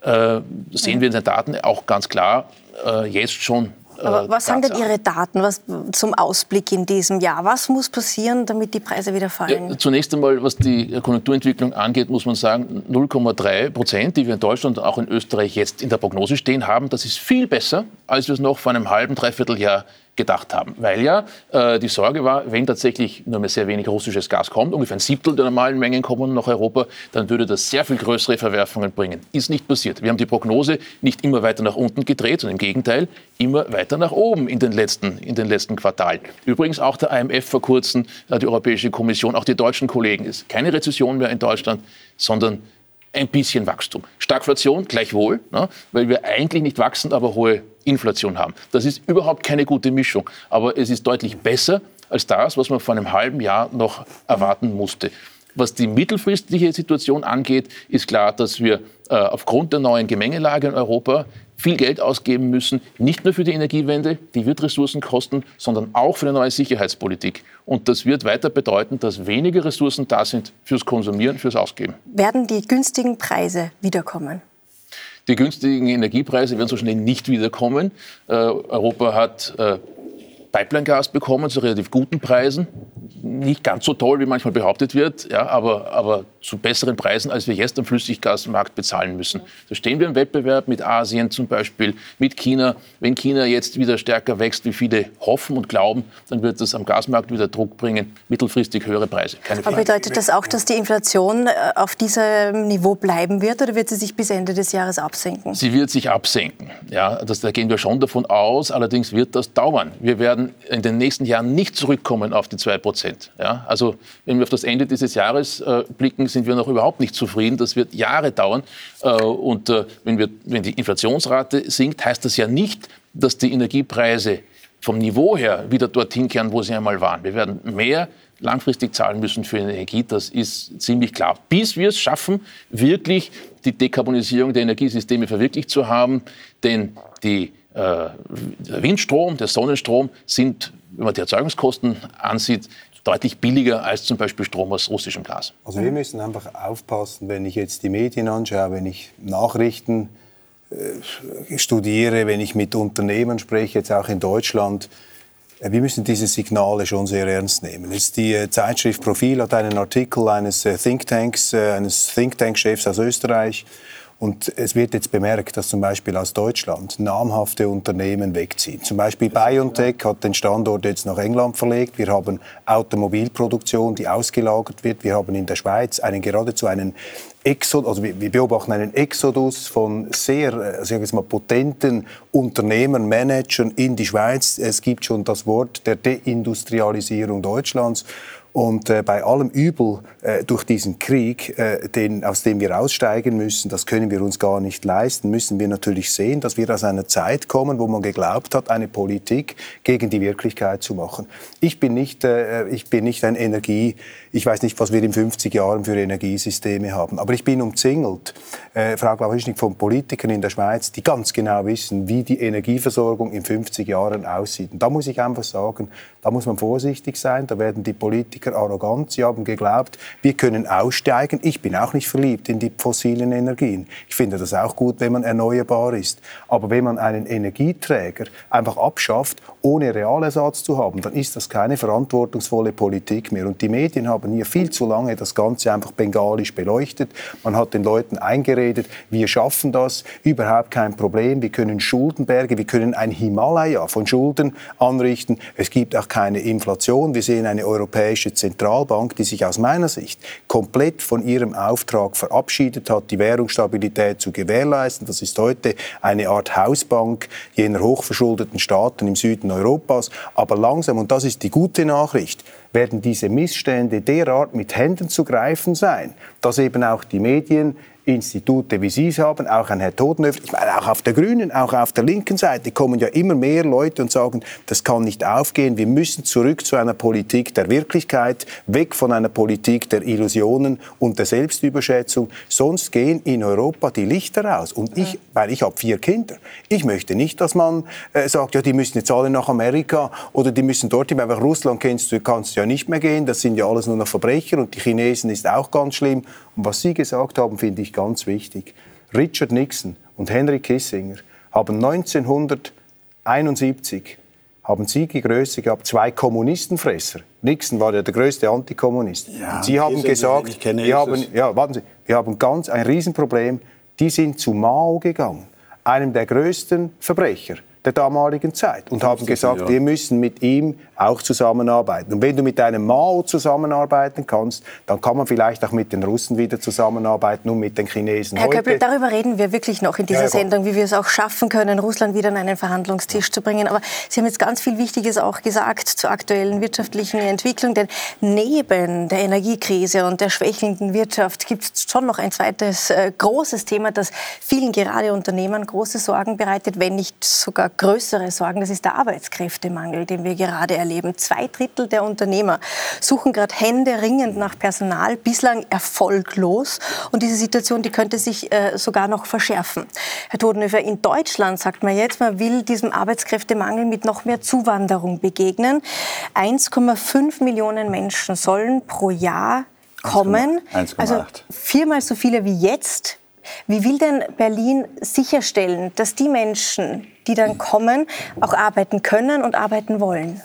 äh, sehen wir in den Daten auch ganz klar, äh, jetzt schon aber äh, was sagen denn Ihre Daten was, zum Ausblick in diesem Jahr? Was muss passieren, damit die Preise wieder fallen? Ja, zunächst einmal, was die Konjunkturentwicklung angeht, muss man sagen, 0,3 Prozent, die wir in Deutschland und auch in Österreich jetzt in der Prognose stehen haben, das ist viel besser, als wir es noch vor einem halben, dreiviertel Jahr gedacht haben. Weil ja äh, die Sorge war, wenn tatsächlich nur mehr sehr wenig russisches Gas kommt, ungefähr ein Siebtel der normalen Mengen kommen nach Europa, dann würde das sehr viel größere Verwerfungen bringen. Ist nicht passiert. Wir haben die Prognose nicht immer weiter nach unten gedreht, sondern im Gegenteil immer weiter nach oben in den letzten, in den letzten Quartalen. Übrigens auch der IMF vor kurzem, äh, die Europäische Kommission, auch die deutschen Kollegen. ist keine Rezession mehr in Deutschland, sondern ein bisschen Wachstum. Stagflation gleichwohl, ne, weil wir eigentlich nicht wachsen, aber hohe Inflation haben. Das ist überhaupt keine gute Mischung, aber es ist deutlich besser als das, was man vor einem halben Jahr noch erwarten musste. Was die mittelfristige Situation angeht, ist klar, dass wir äh, aufgrund der neuen Gemengelage in Europa viel Geld ausgeben müssen, nicht nur für die Energiewende, die wird Ressourcen kosten, sondern auch für eine neue Sicherheitspolitik. Und das wird weiter bedeuten, dass weniger Ressourcen da sind fürs Konsumieren, fürs Ausgeben. Werden die günstigen Preise wiederkommen? Die günstigen Energiepreise werden so schnell nicht wiederkommen. Äh, Europa hat äh, Pipeline-Gas bekommen zu relativ guten Preisen. Nicht ganz so toll, wie manchmal behauptet wird, ja, aber, aber zu besseren Preisen, als wir jetzt am Flüssiggasmarkt bezahlen müssen. Da stehen wir im Wettbewerb mit Asien zum Beispiel, mit China. Wenn China jetzt wieder stärker wächst, wie viele hoffen und glauben, dann wird das am Gasmarkt wieder Druck bringen, mittelfristig höhere Preise. Keine aber bedeutet das auch, dass die Inflation äh, auf diesem Niveau bleiben wird oder wird sie sich bis Ende des Jahres absenken? Sie wird sich absenken. Ja, das, da gehen wir schon davon aus. Allerdings wird das dauern. Wir werden in den nächsten Jahren nicht zurückkommen auf die 2 Prozent. Ja, also wenn wir auf das Ende dieses Jahres äh, blicken, sind wir noch überhaupt nicht zufrieden. Das wird Jahre dauern. Äh, und äh, wenn, wir, wenn die Inflationsrate sinkt, heißt das ja nicht, dass die Energiepreise vom Niveau her wieder dorthin kehren, wo sie einmal waren. Wir werden mehr langfristig zahlen müssen für Energie, das ist ziemlich klar. Bis wir es schaffen, wirklich die Dekarbonisierung der Energiesysteme verwirklicht zu haben, denn die äh, der Windstrom, der Sonnenstrom sind, wenn man die Erzeugungskosten ansieht, deutlich billiger als zum Beispiel Strom aus russischem Gas. Also wir müssen einfach aufpassen, wenn ich jetzt die Medien anschaue, wenn ich Nachrichten äh, studiere, wenn ich mit Unternehmen spreche, jetzt auch in Deutschland, äh, wir müssen diese Signale schon sehr ernst nehmen. Jetzt die äh, Zeitschrift Profil hat einen Artikel eines Thinktanks, eines Thinktank-Chefs aus Österreich, und es wird jetzt bemerkt, dass zum Beispiel aus Deutschland namhafte Unternehmen wegziehen. Zum Beispiel BioNTech hat den Standort jetzt nach England verlegt. Wir haben Automobilproduktion, die ausgelagert wird. Wir haben in der Schweiz einen geradezu einen Exodus, also wir beobachten einen Exodus von sehr, äh, sagen wir mal, potenten Unternehmern, Managern in die Schweiz. Es gibt schon das Wort der Deindustrialisierung Deutschlands. Und äh, bei allem Übel äh, durch diesen Krieg, äh, den, aus dem wir aussteigen müssen, das können wir uns gar nicht leisten, müssen wir natürlich sehen, dass wir aus einer Zeit kommen, wo man geglaubt hat, eine Politik gegen die Wirklichkeit zu machen. Ich bin nicht, äh, ich bin nicht ein Energie, ich weiß nicht, was wir in 50 Jahren für Energiesysteme haben, aber ich bin umzingelt, äh, Frau Glawischnik, von Politikern in der Schweiz, die ganz genau wissen, wie die Energieversorgung in 50 Jahren aussieht. Und da muss ich einfach sagen, da muss man vorsichtig sein, da werden die Politiker Politiker arrogant. Sie haben geglaubt, wir können aussteigen. Ich bin auch nicht verliebt in die fossilen Energien. Ich finde das auch gut, wenn man erneuerbar ist. Aber wenn man einen Energieträger einfach abschafft ohne Realersatz zu haben, dann ist das keine verantwortungsvolle Politik mehr. Und die Medien haben hier viel zu lange das Ganze einfach bengalisch beleuchtet. Man hat den Leuten eingeredet, wir schaffen das, überhaupt kein Problem, wir können Schuldenberge, wir können ein Himalaya von Schulden anrichten. Es gibt auch keine Inflation. Wir sehen eine europäische Zentralbank, die sich aus meiner Sicht komplett von ihrem Auftrag verabschiedet hat, die Währungsstabilität zu gewährleisten. Das ist heute eine Art Hausbank jener hochverschuldeten Staaten im Süden Europas. Aber langsam, und das ist die gute Nachricht, werden diese Missstände derart mit Händen zu greifen sein, dass eben auch die Medien Institute, wie Sie es haben, auch ein Herr Todenhöfer, ich meine, auch auf der grünen, auch auf der linken Seite kommen ja immer mehr Leute und sagen, das kann nicht aufgehen, wir müssen zurück zu einer Politik der Wirklichkeit, weg von einer Politik der Illusionen und der Selbstüberschätzung, sonst gehen in Europa die Lichter aus. Und ich, weil ich habe vier Kinder, ich möchte nicht, dass man äh, sagt, ja, die müssen jetzt alle nach Amerika oder die müssen dorthin, weil Russland kennst du, kannst du ja nicht mehr gehen, das sind ja alles nur noch Verbrecher und die Chinesen ist auch ganz schlimm. Und was Sie gesagt haben, finde ich ganz wichtig. Richard Nixon und Henry Kissinger haben 1971 haben Sie die Größe gehabt, zwei Kommunistenfresser. Nixon war ja der größte Antikommunist. Ja, Sie haben gesagt, wir haben, ja, warten Sie, wir haben ganz ein Riesenproblem. Die sind zu Mao gegangen, einem der größten Verbrecher der damaligen Zeit und haben gesagt, wir müssen mit ihm auch zusammenarbeiten. Und wenn du mit einem Mao zusammenarbeiten kannst, dann kann man vielleicht auch mit den Russen wieder zusammenarbeiten und mit den Chinesen. Herr Köppel, darüber reden wir wirklich noch in dieser ja, Sendung, wie wir es auch schaffen können, Russland wieder an einen Verhandlungstisch zu bringen. Aber Sie haben jetzt ganz viel Wichtiges auch gesagt zur aktuellen wirtschaftlichen Entwicklung, denn neben der Energiekrise und der schwächelnden Wirtschaft gibt es schon noch ein zweites äh, großes Thema, das vielen gerade Unternehmern große Sorgen bereitet, wenn nicht sogar größere Sorgen. Das ist der Arbeitskräftemangel, den wir gerade erleben. Zwei Drittel der Unternehmer suchen gerade händeringend nach Personal, bislang erfolglos. Und diese Situation, die könnte sich äh, sogar noch verschärfen. Herr Todenhöfer, in Deutschland sagt man jetzt, man will diesem Arbeitskräftemangel mit noch mehr Zuwanderung begegnen. 1,5 Millionen Menschen sollen pro Jahr kommen. 1, also viermal so viele wie jetzt. Wie will denn Berlin sicherstellen, dass die Menschen, die dann kommen, auch arbeiten können und arbeiten wollen?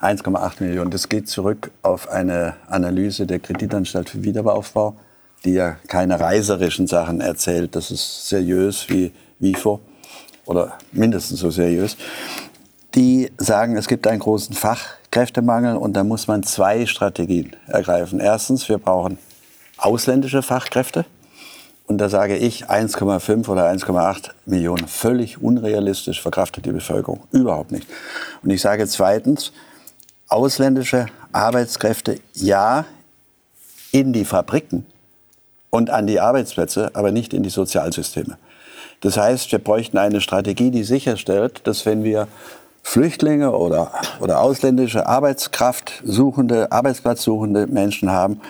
1,8 Millionen. Das geht zurück auf eine Analyse der Kreditanstalt für Wiederaufbau, die ja keine reiserischen Sachen erzählt. Das ist seriös wie WIFO oder mindestens so seriös. Die sagen, es gibt einen großen Fachkräftemangel und da muss man zwei Strategien ergreifen. Erstens, wir brauchen ausländische Fachkräfte. Und da sage ich 1,5 oder 1,8 Millionen völlig unrealistisch verkraftet die Bevölkerung. Überhaupt nicht. Und ich sage zweitens, ausländische Arbeitskräfte ja in die Fabriken und an die Arbeitsplätze, aber nicht in die Sozialsysteme. Das heißt, wir bräuchten eine Strategie, die sicherstellt, dass wenn wir Flüchtlinge oder, oder ausländische Arbeitskraft suchende, Arbeitsplatzsuchende Menschen haben,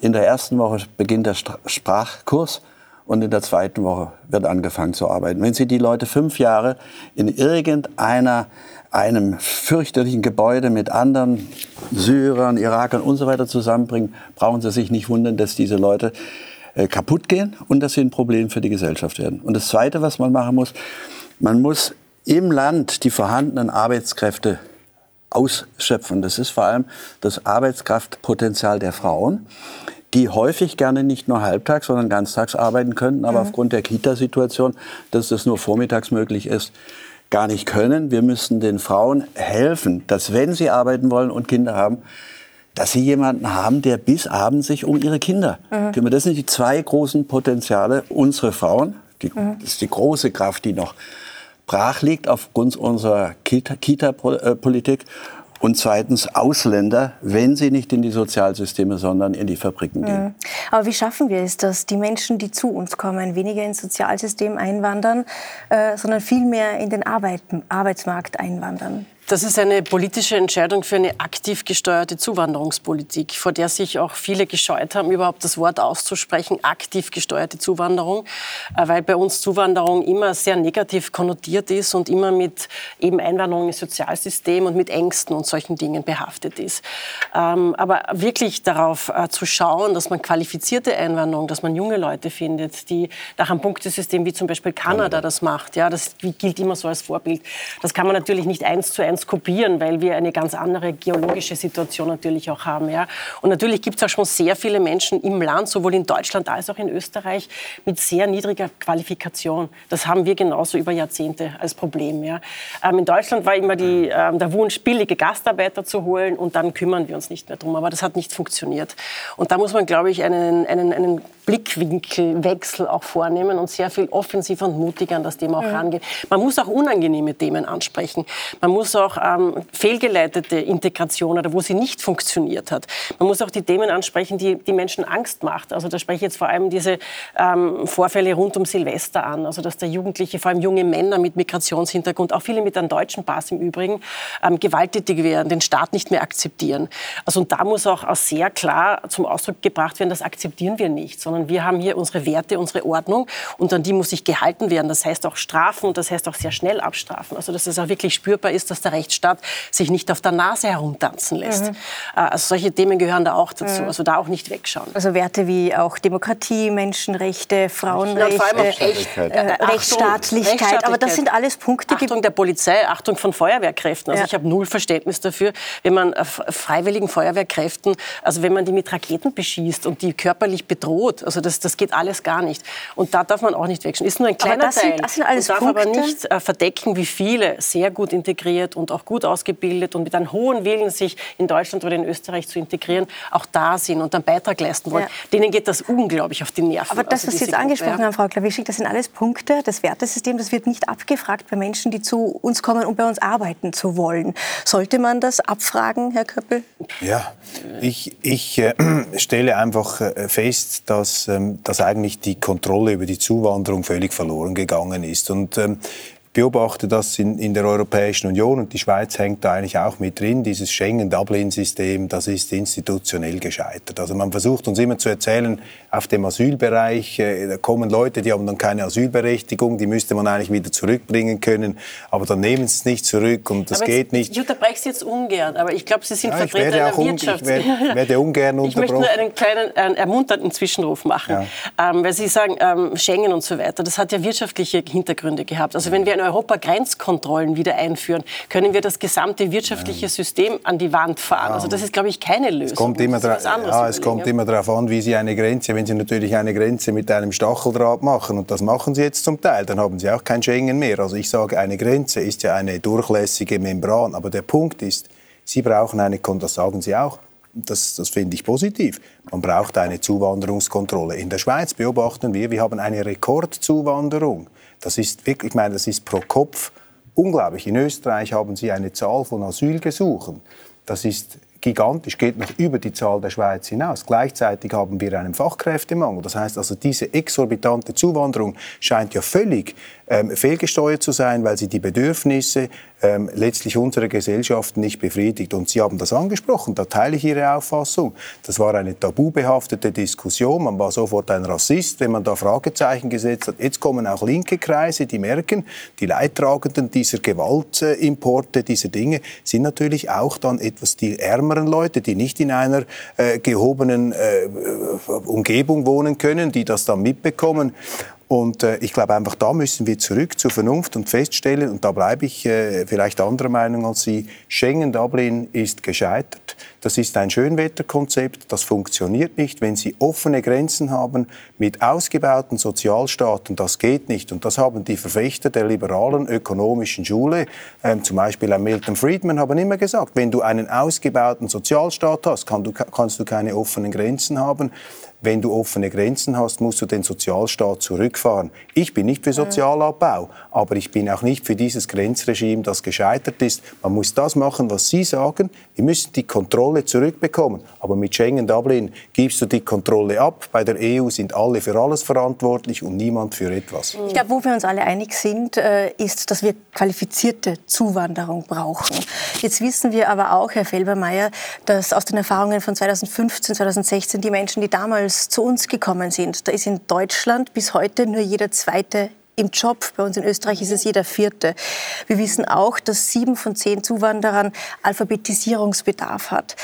in der ersten Woche beginnt der Sprachkurs und in der zweiten Woche wird angefangen zu arbeiten. Wenn Sie die Leute fünf Jahre in irgendeiner einem fürchterlichen Gebäude mit anderen Syrern, Irakern und so weiter zusammenbringen, brauchen Sie sich nicht wundern, dass diese Leute äh, kaputt gehen und dass sie ein Problem für die Gesellschaft werden. Und das Zweite, was man machen muss, man muss im Land die vorhandenen Arbeitskräfte ausschöpfen. Das ist vor allem das Arbeitskraftpotenzial der Frauen die häufig gerne nicht nur halbtags, sondern ganztags arbeiten könnten, aber mhm. aufgrund der Kita-Situation, dass das nur vormittags möglich ist, gar nicht können. Wir müssen den Frauen helfen, dass wenn sie arbeiten wollen und Kinder haben, dass sie jemanden haben, der bis abends sich um ihre Kinder mhm. kümmert. Das sind die zwei großen Potenziale unserer Frauen. Die, mhm. Das ist die große Kraft, die noch brach liegt aufgrund unserer Kita-Politik. Kita und zweitens Ausländer, wenn sie nicht in die Sozialsysteme, sondern in die Fabriken gehen. Mhm. Aber wie schaffen wir es, dass die Menschen, die zu uns kommen, weniger ins Sozialsystem einwandern, äh, sondern vielmehr in den Arbeit, Arbeitsmarkt einwandern? Das ist eine politische Entscheidung für eine aktiv gesteuerte Zuwanderungspolitik, vor der sich auch viele gescheut haben, überhaupt das Wort auszusprechen, aktiv gesteuerte Zuwanderung, äh, weil bei uns Zuwanderung immer sehr negativ konnotiert ist und immer mit eben Einwanderung ins Sozialsystem und mit Ängsten und solchen Dingen behaftet ist. Ähm, aber wirklich darauf äh, zu schauen, dass man qualifizierte Einwanderung, dass man junge Leute findet, die nach einem Punktesystem wie zum Beispiel Kanada das macht, ja, das gilt immer so als Vorbild. Das kann man natürlich nicht eins zu eins ganz kopieren, weil wir eine ganz andere geologische Situation natürlich auch haben. Ja. Und natürlich gibt es auch schon sehr viele Menschen im Land, sowohl in Deutschland als auch in Österreich, mit sehr niedriger Qualifikation. Das haben wir genauso über Jahrzehnte als Problem. Ja. Ähm, in Deutschland war immer die, ähm, der Wunsch, billige Gastarbeiter zu holen und dann kümmern wir uns nicht mehr drum. Aber das hat nicht funktioniert. Und da muss man, glaube ich, einen, einen, einen Blickwinkelwechsel auch vornehmen und sehr viel offensiver und mutiger an das Thema auch rangehen. Man muss auch unangenehme Themen ansprechen. Man muss auch ähm, fehlgeleitete Integration oder wo sie nicht funktioniert hat. Man muss auch die Themen ansprechen, die die Menschen Angst macht. Also da spreche ich jetzt vor allem diese ähm, Vorfälle rund um Silvester an. Also dass der Jugendliche, vor allem junge Männer mit Migrationshintergrund, auch viele mit einem deutschen Pass im Übrigen, ähm, gewalttätig werden, den Staat nicht mehr akzeptieren. Also und da muss auch, auch sehr klar zum Ausdruck gebracht werden, das akzeptieren wir nicht, sondern wir haben hier unsere Werte, unsere Ordnung und an die muss sich gehalten werden. Das heißt auch strafen und das heißt auch sehr schnell abstrafen. Also dass es auch wirklich spürbar ist, dass der Rechtsstaat sich nicht auf der Nase herumtanzen lässt. Mhm. Äh, also solche Themen gehören da auch dazu. Mhm. Also da auch nicht wegschauen. Also Werte wie auch Demokratie, Menschenrechte, Frauenrechte, ja, äh, Rechtsstaatlichkeit. Aber das sind alles Punkte. Achtung der Polizei, Achtung von Feuerwehrkräften. Also ja. ich habe null Verständnis dafür, wenn man äh, freiwilligen Feuerwehrkräften, also wenn man die mit Raketen beschießt und die körperlich bedroht, also das, das geht alles gar nicht. Und da darf man auch nicht wegschauen. Ist nur ein kleiner das Teil. Sind, das sind alles und darf Punkte. aber nicht äh, verdecken, wie viele sehr gut integriert und auch gut ausgebildet und mit einem hohen Willen, sich in Deutschland oder in Österreich zu integrieren, auch da sind und einen Beitrag leisten wollen. Ja. Denen geht das unglaublich auf die Nerven. Aber das, also was Sie jetzt angesprochen Gruppe, haben, Frau Klawischik, das sind alles Punkte. Das Wertesystem, das wird nicht abgefragt bei Menschen, die zu uns kommen, um bei uns arbeiten zu wollen. Sollte man das abfragen, Herr Köppel? Ja, ich, ich äh, stelle einfach äh, fest, dass, ähm, dass eigentlich die Kontrolle über die Zuwanderung völlig verloren gegangen ist. Und ähm, beobachte das in, in, der Europäischen Union und die Schweiz hängt da eigentlich auch mit drin. Dieses Schengen-Dublin-System, das ist institutionell gescheitert. Also man versucht uns immer zu erzählen, auf dem Asylbereich, äh, da kommen Leute, die haben dann keine Asylberechtigung, die müsste man eigentlich wieder zurückbringen können, aber dann nehmen sie es nicht zurück und das aber geht nicht. Ich unterbreche Sie jetzt ungern, aber ich glaube, Sie sind ja, Vertreter der Wirtschaft. Ich werde, werde ungern Ich möchte nur einen kleinen einen ermunternden Zwischenruf machen, ja. ähm, weil Sie sagen, ähm, Schengen und so weiter, das hat ja wirtschaftliche Hintergründe gehabt. Also wenn wir in Europa Grenzkontrollen wieder einführen, können wir das gesamte wirtschaftliche System an die Wand fahren. Also das ist, glaube ich, keine Lösung. Es kommt immer, ja, es kommt immer darauf an, wie Sie eine Grenze, wenn Sie natürlich eine Grenze mit einem Stacheldraht machen, und das machen Sie jetzt zum Teil, dann haben Sie auch kein Schengen mehr. Also ich sage, eine Grenze ist ja eine durchlässige Membran. Aber der Punkt ist, Sie brauchen eine, das sagen Sie auch, das, das finde ich positiv. Man braucht eine Zuwanderungskontrolle. In der Schweiz beobachten wir, wir haben eine Rekordzuwanderung. Das ist wirklich, ich meine, das ist pro Kopf unglaublich. In Österreich haben sie eine Zahl von Asylgesuchen. Das ist gigantisch, geht noch über die Zahl der Schweiz hinaus. Gleichzeitig haben wir einen Fachkräftemangel. Das heißt also, diese exorbitante Zuwanderung scheint ja völlig ähm, fehlgesteuert zu sein, weil sie die Bedürfnisse ähm, letztlich unserer Gesellschaft nicht befriedigt. Und Sie haben das angesprochen, da teile ich Ihre Auffassung. Das war eine tabubehaftete Diskussion. Man war sofort ein Rassist, wenn man da Fragezeichen gesetzt hat. Jetzt kommen auch linke Kreise, die merken, die Leidtragenden dieser Gewaltimporte, dieser Dinge, sind natürlich auch dann etwas die ärmeren Leute, die nicht in einer äh, gehobenen äh, Umgebung wohnen können, die das dann mitbekommen. Und äh, ich glaube einfach, da müssen wir zurück zur Vernunft und feststellen, und da bleibe ich äh, vielleicht anderer Meinung als Sie, Schengen-Dublin ist gescheitert. Das ist ein Schönwetterkonzept, das funktioniert nicht. Wenn Sie offene Grenzen haben mit ausgebauten Sozialstaaten, das geht nicht. Und das haben die Verfechter der liberalen ökonomischen Schule, ähm, zum Beispiel ein Milton Friedman, haben immer gesagt, wenn du einen ausgebauten Sozialstaat hast, kann du, kannst du keine offenen Grenzen haben wenn du offene Grenzen hast, musst du den Sozialstaat zurückfahren. Ich bin nicht für Sozialabbau, aber ich bin auch nicht für dieses Grenzregime, das gescheitert ist. Man muss das machen, was Sie sagen. Wir müssen die Kontrolle zurückbekommen. Aber mit Schengen-Dublin gibst du die Kontrolle ab. Bei der EU sind alle für alles verantwortlich und niemand für etwas. Ich glaube, wo wir uns alle einig sind, äh, ist, dass wir qualifizierte Zuwanderung brauchen. Jetzt wissen wir aber auch, Herr Felbermeier, dass aus den Erfahrungen von 2015, 2016 die Menschen, die damals damals zu uns gekommen sind, da ist in Deutschland bis heute nur jeder zweite im Job. Bei uns in Österreich ist es jeder vierte. Wir wissen auch, dass sieben von zehn Zuwanderern Alphabetisierungsbedarf hat.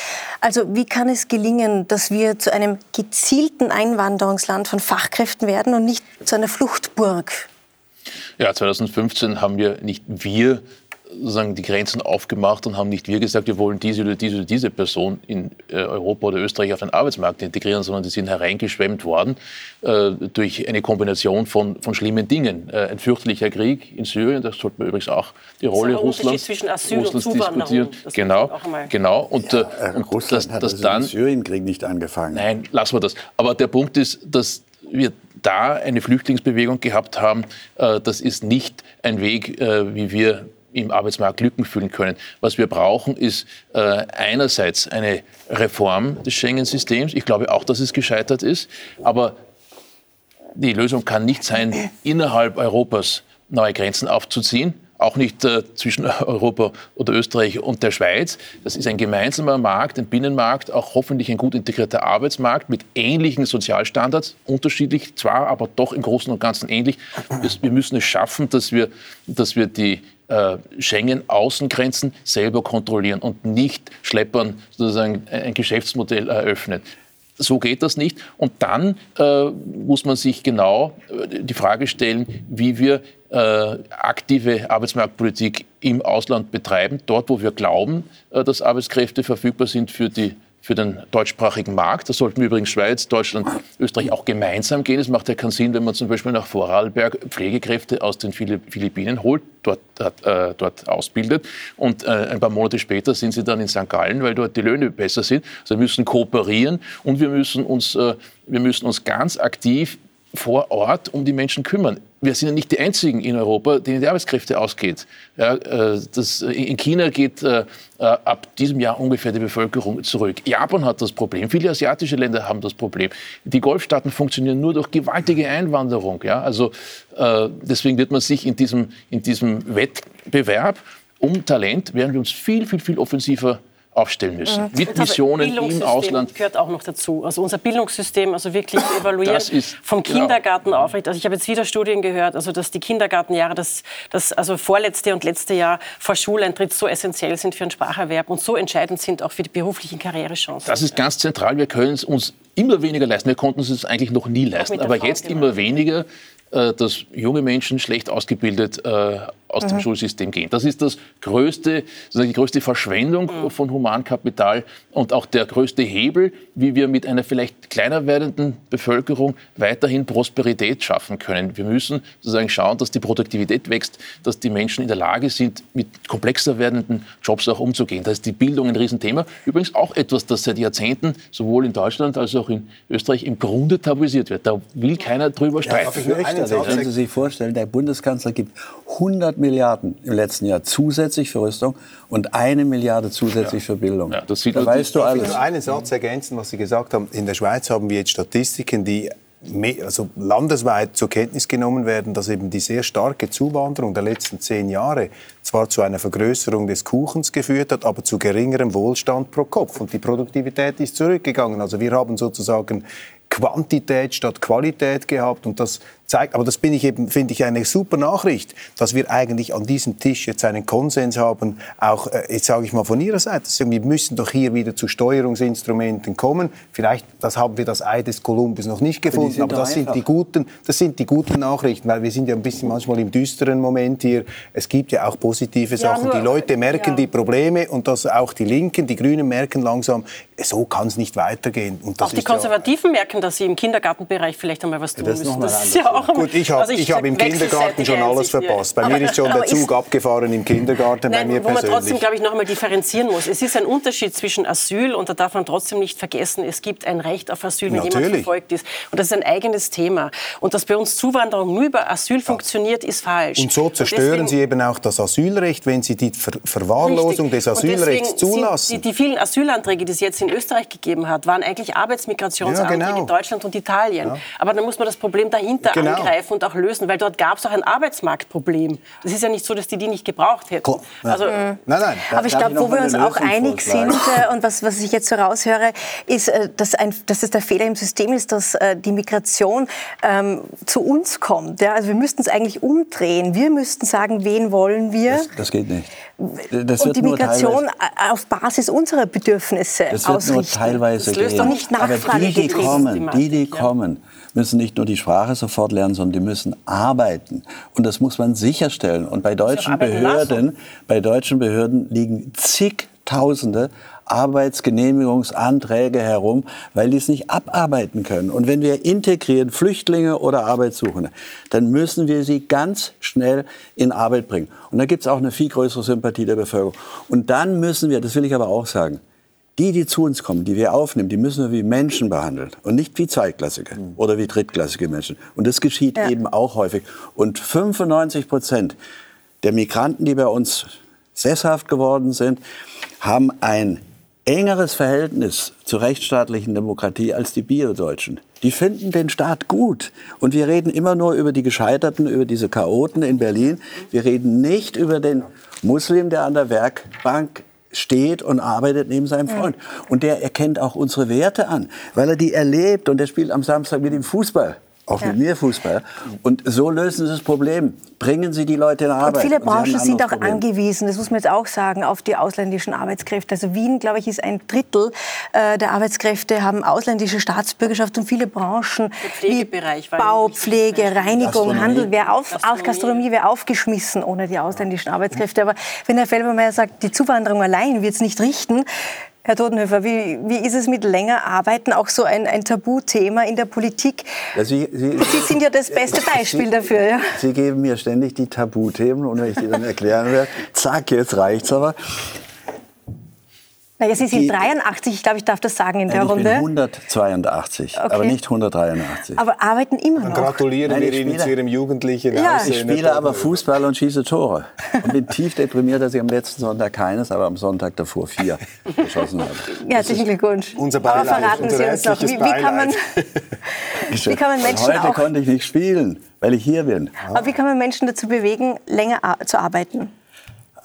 Also wie kann es gelingen, dass wir zu einem gezielten Einwanderungsland von Fachkräften werden und nicht zu einer Fluchtburg? Ja, 2015 haben wir nicht wir sozusagen die Grenzen aufgemacht und haben nicht wir gesagt, wir wollen diese oder diese oder diese Person in äh, Europa oder Österreich auf den Arbeitsmarkt integrieren, sondern die sind hereingeschwemmt worden äh, durch eine Kombination von, von schlimmen Dingen. Äh, ein fürchterlicher Krieg in Syrien, das sollte man übrigens auch die Rolle das ist Russlands, zwischen Asyl Russlands und diskutieren. Genau, genau. Und, Ja, äh, und Russland dass, hat dass also dann den Syrienkrieg nicht angefangen. Nein, lassen wir das. Aber der Punkt ist, dass wir da eine Flüchtlingsbewegung gehabt haben. Äh, das ist nicht ein Weg, äh, wie wir im Arbeitsmarkt Lücken füllen können. Was wir brauchen, ist äh, einerseits eine Reform des Schengen-Systems. Ich glaube auch, dass es gescheitert ist. Aber die Lösung kann nicht sein, innerhalb Europas neue Grenzen aufzuziehen. Auch nicht äh, zwischen Europa oder Österreich und der Schweiz. Das ist ein gemeinsamer Markt, ein Binnenmarkt, auch hoffentlich ein gut integrierter Arbeitsmarkt mit ähnlichen Sozialstandards, unterschiedlich zwar, aber doch im Großen und Ganzen ähnlich. Wir müssen es schaffen, dass wir, dass wir die äh, Schengen-Außengrenzen selber kontrollieren und nicht Schleppern sozusagen ein Geschäftsmodell eröffnen. So geht das nicht. Und dann äh, muss man sich genau äh, die Frage stellen, wie wir äh, aktive Arbeitsmarktpolitik im Ausland betreiben, dort, wo wir glauben, äh, dass Arbeitskräfte verfügbar sind für die für den deutschsprachigen Markt. Da sollten wir übrigens Schweiz, Deutschland, Österreich auch gemeinsam gehen. Es macht ja keinen Sinn, wenn man zum Beispiel nach Vorarlberg Pflegekräfte aus den Phili- Philippinen holt, dort, äh, dort ausbildet und äh, ein paar Monate später sind sie dann in St. Gallen, weil dort die Löhne besser sind. Also wir müssen kooperieren und wir müssen uns, äh, wir müssen uns ganz aktiv vor Ort um die Menschen kümmern. Wir sind ja nicht die Einzigen in Europa, denen die Arbeitskräfte ausgeht. Ja, äh, das, in China geht äh, äh, ab diesem Jahr ungefähr die Bevölkerung zurück. Japan hat das Problem. Viele asiatische Länder haben das Problem. Die Golfstaaten funktionieren nur durch gewaltige Einwanderung. Ja? Also, äh, deswegen wird man sich in diesem, in diesem Wettbewerb um Talent, werden wir uns viel, viel, viel offensiver aufstellen müssen. Mit Jetzt aber Missionen im Ausland. gehört auch noch dazu. Also unser Bildungssystem, also wirklich evaluiert Das ist- vom genau. Kindergarten aufrecht. Also ich habe jetzt wieder Studien gehört, also dass die Kindergartenjahre, das, das also vorletzte und letzte Jahr vor Schuleintritt so essentiell sind für den Spracherwerb und so entscheidend sind auch für die beruflichen Karrierechancen. Das ist ganz zentral. Wir können es uns immer weniger leisten. Wir konnten es uns eigentlich noch nie leisten. mit Aber jetzt gemacht. immer weniger, dass junge Menschen schlecht ausgebildet äh, aus Mhm. dem Schulsystem gehen. Das ist das größte, sozusagen die größte Verschwendung Mhm. von Humankapital und auch der größte Hebel, wie wir mit einer vielleicht kleiner werdenden Bevölkerung weiterhin Prosperität schaffen können. Wir müssen sozusagen schauen, dass die Produktivität wächst, dass die Menschen in der Lage sind, mit komplexer werdenden Jobs auch umzugehen. Da ist die Bildung ein Riesenthema. Übrigens auch etwas, das seit Jahrzehnten sowohl in Deutschland als auch in Österreich im Grunde tabuisiert wird. Da will keiner drüber streiten. darf ich nur einen Satz Können Sie sich vorstellen, der Bundeskanzler gibt 100 Milliarden im letzten Jahr zusätzlich für Rüstung und eine Milliarde zusätzlich für Bildung. Ja, das sieht da weißt du Darf ich alles. nur einen Satz ergänzen, was Sie gesagt haben? In der Schweiz haben wir jetzt Statistiken, die also landesweit zur Kenntnis genommen werden, dass eben die sehr starke Zuwanderung der letzten zehn Jahre zwar zu einer Vergrößerung des Kuchens geführt hat, aber zu geringerem Wohlstand pro Kopf. Und die Produktivität ist zurückgegangen. Also wir haben sozusagen Quantität statt Qualität gehabt und das zeigt, aber das bin ich eben, finde ich eine super Nachricht, dass wir eigentlich an diesem Tisch jetzt einen Konsens haben, auch äh, jetzt sage ich mal von Ihrer Seite, dass wir müssen doch hier wieder zu Steuerungsinstrumenten kommen. Vielleicht, das haben wir das Ei des Kolumbus noch nicht gefunden, sind aber das sind die guten, das sind die guten Nachrichten, weil wir sind ja ein bisschen manchmal im düsteren Moment hier. Es gibt ja auch positive Sachen. nur- die Leute merken ja. die Probleme und das auch die Linken, die Grünen merken langsam, so kann es nicht weitergehen. Und das Auch die ist ja- Konservativen merken, dass sie im Kindergartenbereich vielleicht einmal was tun das müssen. Das ist ja auch Gut, ich habe also hab im Kindergarten schon alles verpasst. Bei mir ist schon aber der Zug abgefahren im Kindergarten, bei Nein, mir wo man trotzdem, persönlich. glaube ich, noch einmal differenzieren muss. Es ist ein Unterschied zwischen Asyl und da darf man trotzdem nicht vergessen, es gibt ein Recht auf Asyl, wenn jemand Natürlich. verfolgt ist. Und das ist ein eigenes Thema. Und dass bei uns Zuwanderung nur über Asyl funktioniert, ist falsch. Und so zerstören deswegen- Sie eben auch das Asylrecht, wenn Sie die Ver Verwahrlosung Richtig. des Und Asylrechts zulassen. Die, die vielen Asylanträge, die es jetzt in Österreich gegeben hat, waren eigentlich Arbeitsmigrationsanträge Ja, genau. Deutschland und Italien. Aber dann muss man das Problem dahinter Genau. angreifen und auch lösen, weil dort gab es auch ein Arbeitsmarktproblem. Das ist ja nicht so, dass die die nicht gebraucht hätten. Klar. Ja. Also, Nein, nein. Aber ich glaube, wo wir uns auch einig sind äh, und was, was ich jetzt so raushöre, ist, äh, dass, ein, dass es der Fehler im System ist, dass äh, die Migration ähm, zu uns kommt. Ja? Also wir müssten es eigentlich umdrehen. Wir müssten sagen, wen wollen wir? Das, das geht nicht. Das und die nur Migration auf Basis unserer Bedürfnisse Das wird nur ausrichten. teilweise Das löst gehen. doch nicht Aber Nachfrage die, die getrieben, die die, die kommen, müssen nicht nur die Sprache sofort lernen, sondern die müssen arbeiten. Und das muss man sicherstellen. Und bei deutschen Behörden, bei deutschen Behörden liegen zigtausende Arbeitsgenehmigungsanträge herum, weil die es nicht abarbeiten können. Und wenn wir integrieren Flüchtlinge oder Arbeitssuchende, dann müssen wir sie ganz schnell in Arbeit bringen. Und da gibt es auch eine viel größere Sympathie der Bevölkerung. Und dann müssen wir, das will ich aber auch sagen, die, die zu uns kommen, die wir aufnehmen, die müssen wir wie Menschen behandeln und nicht wie Zweitklassige mhm. oder wie drittklassige Menschen. Und das geschieht ja. eben auch häufig. Und 95 Prozent der Migranten, die bei uns sesshaft geworden sind, haben ein engeres Verhältnis zur rechtsstaatlichen Demokratie als die Biodeutschen. Die finden den Staat gut. Und wir reden immer nur über die Gescheiterten, über diese Chaoten in Berlin. Wir reden nicht über den Muslim, der an der Werkbank steht und arbeitet neben seinem Freund. Und der erkennt auch unsere Werte an, weil er die erlebt. Und der spielt am Samstag mit dem Fußball auch ja. mit mir Fußball. Und so lösen Sie das Problem. Bringen Sie die Leute in Arbeit. Und viele Branchen sind auch Problem. angewiesen, das muss man jetzt auch sagen, auf die ausländischen Arbeitskräfte. Also Wien, glaube ich, ist ein Drittel äh, der Arbeitskräfte haben ausländische Staatsbürgerschaft und viele Branchen wie Bau, Pflege, Reinigung, Handel, wäre auf, Gastronomie, Gastronomie wäre aufgeschmissen ohne die ausländischen Arbeitskräfte. Aber wenn Herr Felbermeier sagt, die Zuwanderung allein wird es nicht richten, Herr Todenhöfer, wie, wie ist es mit länger Arbeiten, auch so ein, ein Tabuthema in der Politik? Ja, Sie, Sie, Sie, sind ja das beste Beispiel Sie, dafür. Ja. Sie geben mir ständig die Tabuthemen und wenn ich die dann erklären werde, zack, jetzt reicht's aber. Naja, Sie sind die, 83, ich glaube, ich darf das sagen in der ich Runde. Ich bin 182, okay. aber nicht 183. Aber arbeiten immer noch. Dann gratulieren Nein, wir Ihnen zu Ihrem jugendlichen ja. Ich spiele aber Fußball und schieße Tore. Und bin tief deprimiert, dass ich am letzten Sonntag keines, aber am Sonntag davor vier geschossen habe. Herzlichen Glückwunsch. Unser Beileid, aber verraten Sie uns noch, wie, wie, kann man, wie kann man Menschen Heute auch... konnte ich nicht spielen, weil ich hier bin. Aber wie kann man Menschen dazu bewegen, länger zu arbeiten?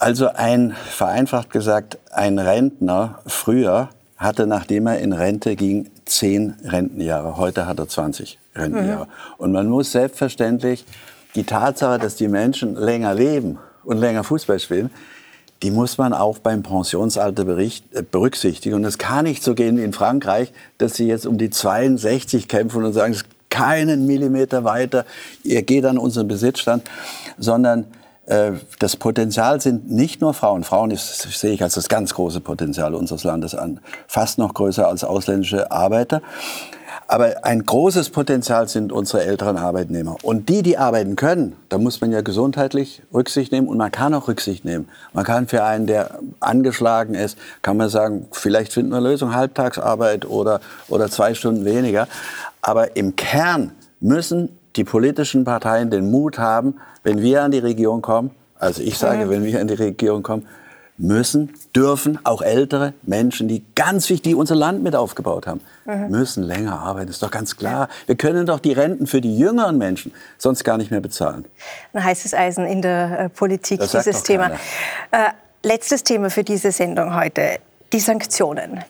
Also ein, vereinfacht gesagt, ein Rentner früher hatte, nachdem er in Rente ging, zehn Rentenjahre. Heute hat er 20 Rentenjahre. Mhm. Und man muss selbstverständlich die Tatsache, dass die Menschen länger leben und länger Fußball spielen, die muss man auch beim Pensionsalter äh, berücksichtigen. Und es kann nicht so gehen wie in Frankreich, dass sie jetzt um die 62 kämpfen und sagen, es keinen Millimeter weiter, ihr geht an unseren Besitzstand, sondern das Potenzial sind nicht nur Frauen. Frauen ist, sehe ich als das ganz große Potenzial unseres Landes an. Fast noch größer als ausländische Arbeiter. Aber ein großes Potenzial sind unsere älteren Arbeitnehmer. Und die, die arbeiten können, da muss man ja gesundheitlich Rücksicht nehmen und man kann auch Rücksicht nehmen. Man kann für einen, der angeschlagen ist, kann man sagen, vielleicht finden wir eine Lösung, Halbtagsarbeit oder, oder zwei Stunden weniger. Aber im Kern müssen die politischen Parteien den Mut haben, wenn wir an die Regierung kommen, also ich sage, wenn wir an die Regierung kommen, müssen, dürfen auch ältere Menschen, die ganz wichtig unser Land mit aufgebaut haben, mhm. müssen länger arbeiten. Das ist doch ganz klar. Wir können doch die Renten für die jüngeren Menschen sonst gar nicht mehr bezahlen. Ein heißes Eisen in der äh, Politik, dieses Thema. Äh, letztes Thema für diese Sendung heute, die Sanktionen.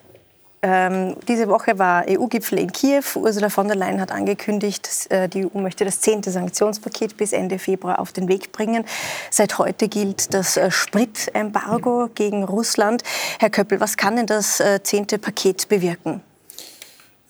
Ähm, diese Woche war EU-Gipfel in Kiew. Ursula von der Leyen hat angekündigt, äh, die EU möchte das zehnte Sanktionspaket bis Ende Februar auf den Weg bringen. Seit heute gilt das äh, Spritembargo gegen Russland. Herr Köppel, was kann denn das äh, zehnte Paket bewirken?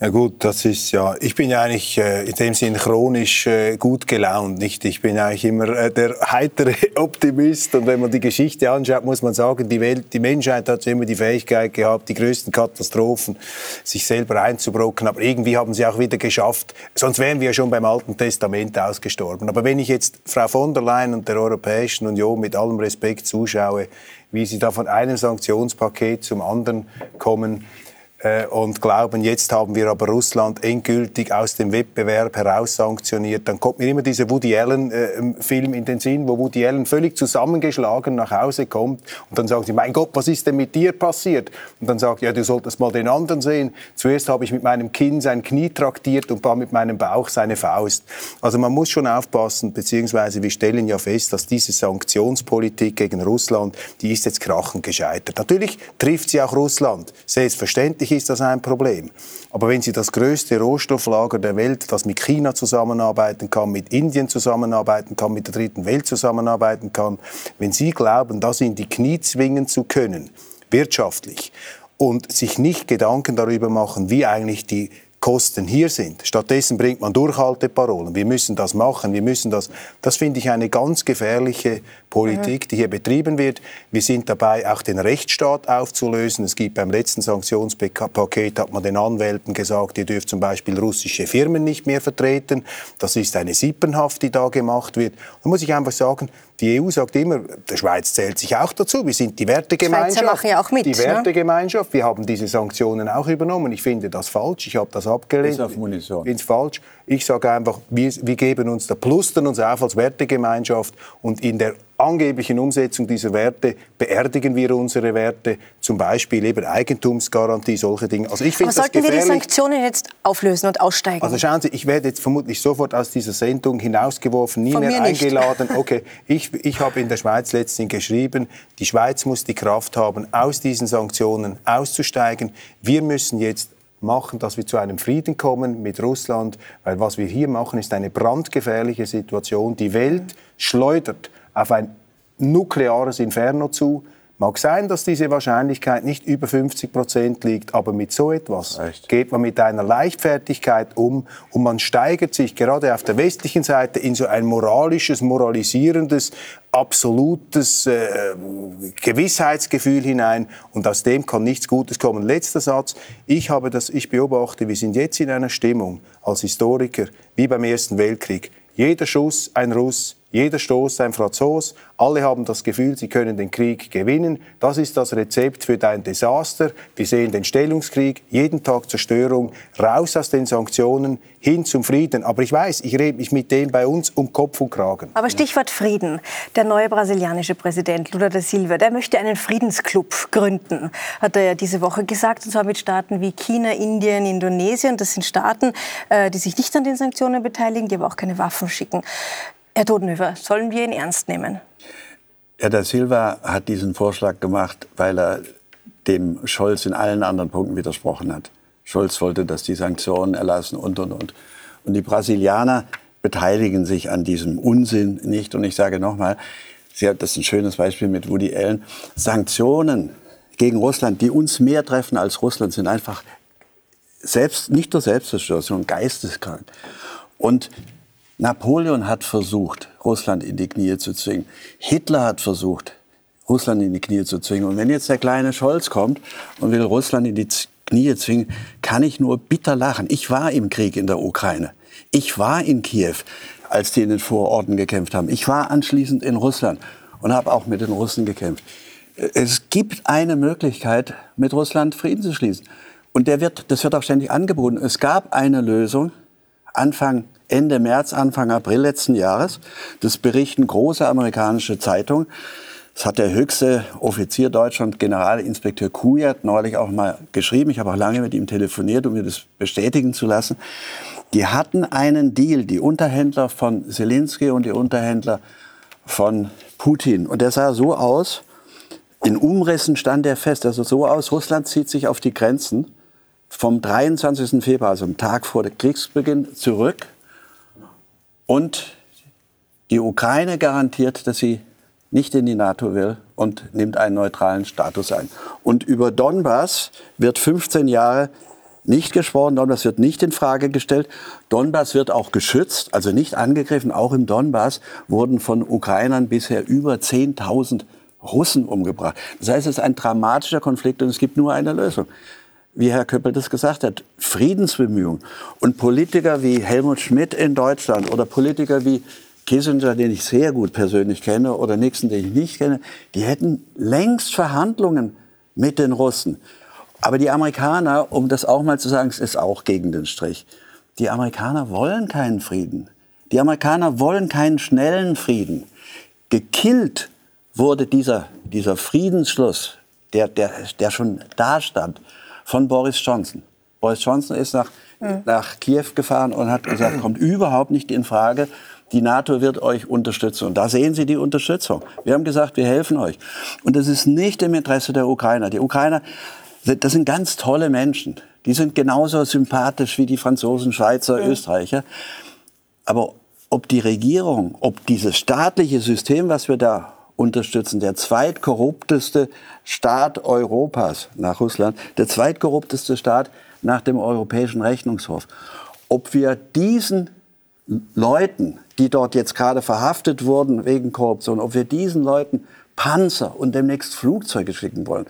Ja gut, das ist ja, ich bin ja eigentlich äh, in dem Sinn chronisch äh, gut gelaunt, nicht? Ich bin eigentlich immer äh, der heitere Optimist und wenn man die Geschichte anschaut, muss man sagen, die Welt, die Menschheit hat immer die Fähigkeit gehabt, die größten Katastrophen sich selber einzubrocken, aber irgendwie haben sie auch wieder geschafft, sonst wären wir schon beim Alten Testament ausgestorben. Aber wenn ich jetzt Frau von der Leyen und der Europäischen Union mit allem Respekt zuschaue, wie sie da von einem Sanktionspaket zum anderen kommen, und glauben, jetzt haben wir aber Russland endgültig aus dem Wettbewerb heraus sanktioniert, dann kommt mir immer dieser Woody Allen-Film äh, in den Sinn, wo Woody Allen völlig zusammengeschlagen nach Hause kommt und dann sagen sie, mein Gott, was ist denn mit dir passiert? Und dann sagt, ja, du solltest mal den anderen sehen. Zuerst habe ich mit meinem Kinn sein Knie traktiert und dann mit meinem Bauch seine Faust. Also man muss schon aufpassen, beziehungsweise wir stellen ja fest, dass diese Sanktionspolitik gegen Russland, die ist jetzt krachend gescheitert. Natürlich trifft sie auch Russland. Selbstverständlich ist das ein Problem. Aber wenn Sie das größte Rohstofflager der Welt, das mit China zusammenarbeiten kann, mit Indien zusammenarbeiten kann, mit der dritten Welt zusammenarbeiten kann, wenn Sie glauben, das in die Knie zwingen zu können, wirtschaftlich, und sich nicht Gedanken darüber machen, wie eigentlich die Kosten hier sind. Stattdessen bringt man Durchhalteparolen. Wir müssen das machen, wir müssen das. Das finde ich eine ganz gefährliche Politik, die hier betrieben wird. Wir sind dabei, auch den Rechtsstaat aufzulösen. Es gibt beim letzten Sanktionspaket, hat man den Anwälten gesagt, ihr dürft zum Beispiel russische Firmen nicht mehr vertreten. Das ist eine Sippenhaft, die da gemacht wird. Da muss ich einfach sagen, die EU sagt immer, der Schweiz zählt sich auch dazu. Wir sind die Wertegemeinschaft. Schweizer machen ja auch mit. Die Wertegemeinschaft. Wir haben diese Sanktionen auch übernommen. Ich finde das falsch. Ich habe das abgelehnt. Bis auf Munition. Ich finde es falsch. Ich sage einfach, wir, wir geben uns da, plustern uns auf als Wertegemeinschaft und in der angeblichen Umsetzung dieser Werte beerdigen wir unsere Werte, zum Beispiel eben Eigentumsgarantie, solche Dinge. Also ich finde sollten wir die Sanktionen jetzt auflösen und aussteigen? Also schauen Sie, ich werde jetzt vermutlich sofort aus dieser Sendung hinausgeworfen, nie Von mehr eingeladen. Okay, ich, ich habe in der Schweiz letztens geschrieben, die Schweiz muss die Kraft haben, aus diesen Sanktionen auszusteigen. Wir müssen jetzt machen, dass wir zu einem Frieden kommen mit Russland, weil was wir hier machen, ist eine brandgefährliche Situation. Die Welt schleudert auf ein nukleares Inferno zu. Mag sein, dass diese Wahrscheinlichkeit nicht über 50 Prozent liegt, aber mit so etwas Echt? geht man mit einer Leichtfertigkeit um und man steigert sich gerade auf der westlichen Seite in so ein moralisches, moralisierendes, absolutes äh, Gewissheitsgefühl hinein und aus dem kann nichts Gutes kommen. Letzter Satz. Ich habe das, ich beobachte, wir sind jetzt in einer Stimmung als Historiker wie beim Ersten Weltkrieg. Jeder Schuss ein Russ, jeder Stoß ein Franzos. Alle haben das Gefühl, sie können den Krieg gewinnen. Das ist das Rezept für dein Desaster. Wir sehen den Stellungskrieg, jeden Tag Zerstörung, raus aus den Sanktionen, hin zum Frieden. Aber ich weiß, ich rede mich mit dem bei uns um Kopf und Kragen. Aber Stichwort Frieden. Der neue brasilianische Präsident Lula da Silva, der möchte einen Friedensclub gründen, hat er ja diese Woche gesagt. Und zwar mit Staaten wie China, Indien, Indonesien. Das sind Staaten, äh, die sich nicht an den Sanktionen beteiligen, die aber auch keine Waffen schicken. Herr Todenhöfer, sollen wir ihn ernst nehmen? Herr da Silva hat diesen Vorschlag gemacht, weil er dem Scholz in allen anderen Punkten widersprochen hat. Scholz wollte, dass die Sanktionen erlassen und, und, und. Und die Brasilianer beteiligen sich an diesem Unsinn nicht. Und ich sage nochmal, das ist ein schönes Beispiel mit Woody Allen. Sanktionen gegen Russland, die uns mehr treffen als Russland, sind einfach selbst, nicht nur Selbstzerstörung, sondern geisteskrank. Und Napoleon hat versucht, Russland in die Knie zu zwingen. Hitler hat versucht, Russland in die Knie zu zwingen. Und wenn jetzt der kleine Scholz kommt und will Russland in die Knie zwingen, kann ich nur bitter lachen. Ich war im Krieg in der Ukraine. Ich war in Kiew, als die in den Vororten gekämpft haben. Ich war anschließend in Russland und habe auch mit den Russen gekämpft. Es gibt eine Möglichkeit, mit Russland Frieden zu schließen. Und der wird, das wird auch ständig angeboten. Es gab eine Lösung Anfang Ende März, Anfang April letzten Jahres. Das berichten große amerikanische Zeitungen. Das hat der höchste Offizier Deutschland, Generalinspekteur Kujat, neulich auch mal geschrieben. Ich habe auch lange mit ihm telefoniert, um mir das bestätigen zu lassen. Die hatten einen Deal, die Unterhändler von Zelensky und die Unterhändler von Putin. Und der sah so aus, in Umrissen stand er fest, also so aus, Russland zieht sich auf die Grenzen vom 23. Februar, also am Tag vor Kriegsbeginn, zurück und die Ukraine garantiert, dass sie nicht in die NATO will und nimmt einen neutralen Status ein. Und über Donbass wird 15 Jahre nicht gesprochen, Donbass wird nicht in Frage gestellt. Donbass wird auch geschützt, also nicht angegriffen. Auch im Donbass wurden von Ukrainern bisher über 10.000 Russen umgebracht. Das heißt, es ist ein dramatischer Konflikt und es gibt nur eine Lösung wie Herr Köppel das gesagt hat, Friedensbemühungen. Und Politiker wie Helmut Schmidt in Deutschland oder Politiker wie Kissinger, den ich sehr gut persönlich kenne, oder Nixon, den ich nicht kenne, die hätten längst Verhandlungen mit den Russen. Aber die Amerikaner, um das auch mal zu sagen, es ist auch gegen den Strich. Die Amerikaner wollen keinen Frieden. Die Amerikaner wollen keinen schnellen Frieden. Gekillt wurde dieser, dieser Friedensschluss, der, der, der schon da stand, von Boris Johnson. Boris Johnson ist nach, mhm. nach Kiew gefahren und hat gesagt, kommt überhaupt nicht in Frage, die NATO wird euch unterstützen. Und da sehen Sie die Unterstützung. Wir haben gesagt, wir helfen euch. Und das ist nicht im Interesse der Ukrainer. Die Ukrainer, das sind ganz tolle Menschen. Die sind genauso sympathisch wie die Franzosen, Schweizer, ja. Österreicher. Aber ob die Regierung, ob dieses staatliche System, was wir da unterstützen. Der zweitkorrupteste Staat Europas nach Russland, der zweitkorrupteste Staat nach dem Europäischen Rechnungshof, ob wir diesen Leuten, die dort jetzt gerade verhaftet wurden wegen Korruption, ob wir diesen Leuten Panzer und demnächst Flugzeuge schicken wollen,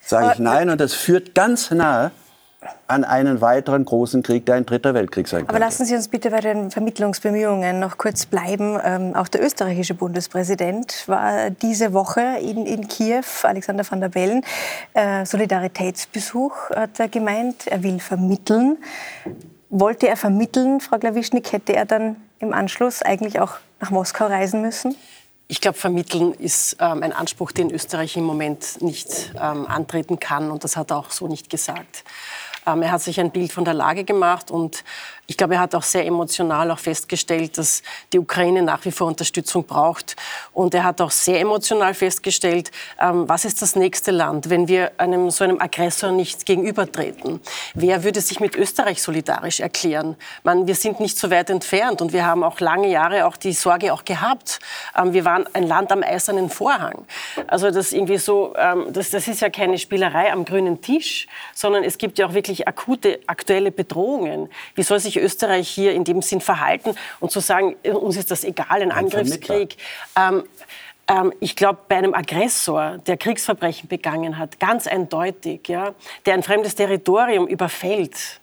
sage ich nein. Und das führt ganz nahe an einen weiteren großen Krieg, der ein dritter Weltkrieg sein könnte. Aber lassen Sie uns bitte bei den Vermittlungsbemühungen noch kurz bleiben. Ähm, auch der österreichische Bundespräsident war diese Woche in, in Kiew, Alexander van der Bellen. Äh, Solidaritätsbesuch hat er gemeint. Er will vermitteln. Wollte er vermitteln, Frau Glawischnik, hätte er dann im Anschluss eigentlich auch nach Moskau reisen müssen? Ich glaube, vermitteln ist ähm, ein Anspruch, den Österreich im Moment nicht ähm, antreten kann. Und das hat er auch so nicht gesagt. Ähm, er hat sich ein Bild von der Lage gemacht und ich glaube, er hat auch sehr emotional auch festgestellt, dass die Ukraine nach wie vor Unterstützung braucht. Und er hat auch sehr emotional festgestellt, ähm, was ist das nächste Land, wenn wir einem so einem Aggressor nicht gegenübertreten? Wer würde sich mit Österreich solidarisch erklären? Man, wir sind nicht so weit entfernt und wir haben auch lange Jahre auch die Sorge auch gehabt. Ähm, wir waren ein Land am eisernen Vorhang. Also das irgendwie so, ähm, das, das ist ja keine Spielerei am grünen Tisch, sondern es gibt ja auch wirklich akute, aktuelle Bedrohungen. Wie soll sich Österreich hier in dem Sinn verhalten und zu sagen, uns ist das egal, ein, ein Angriffskrieg. Ähm, ähm, ich glaube, bei einem Aggressor, der Kriegsverbrechen begangen hat, ganz eindeutig, ja, der ein fremdes Territorium überfällt,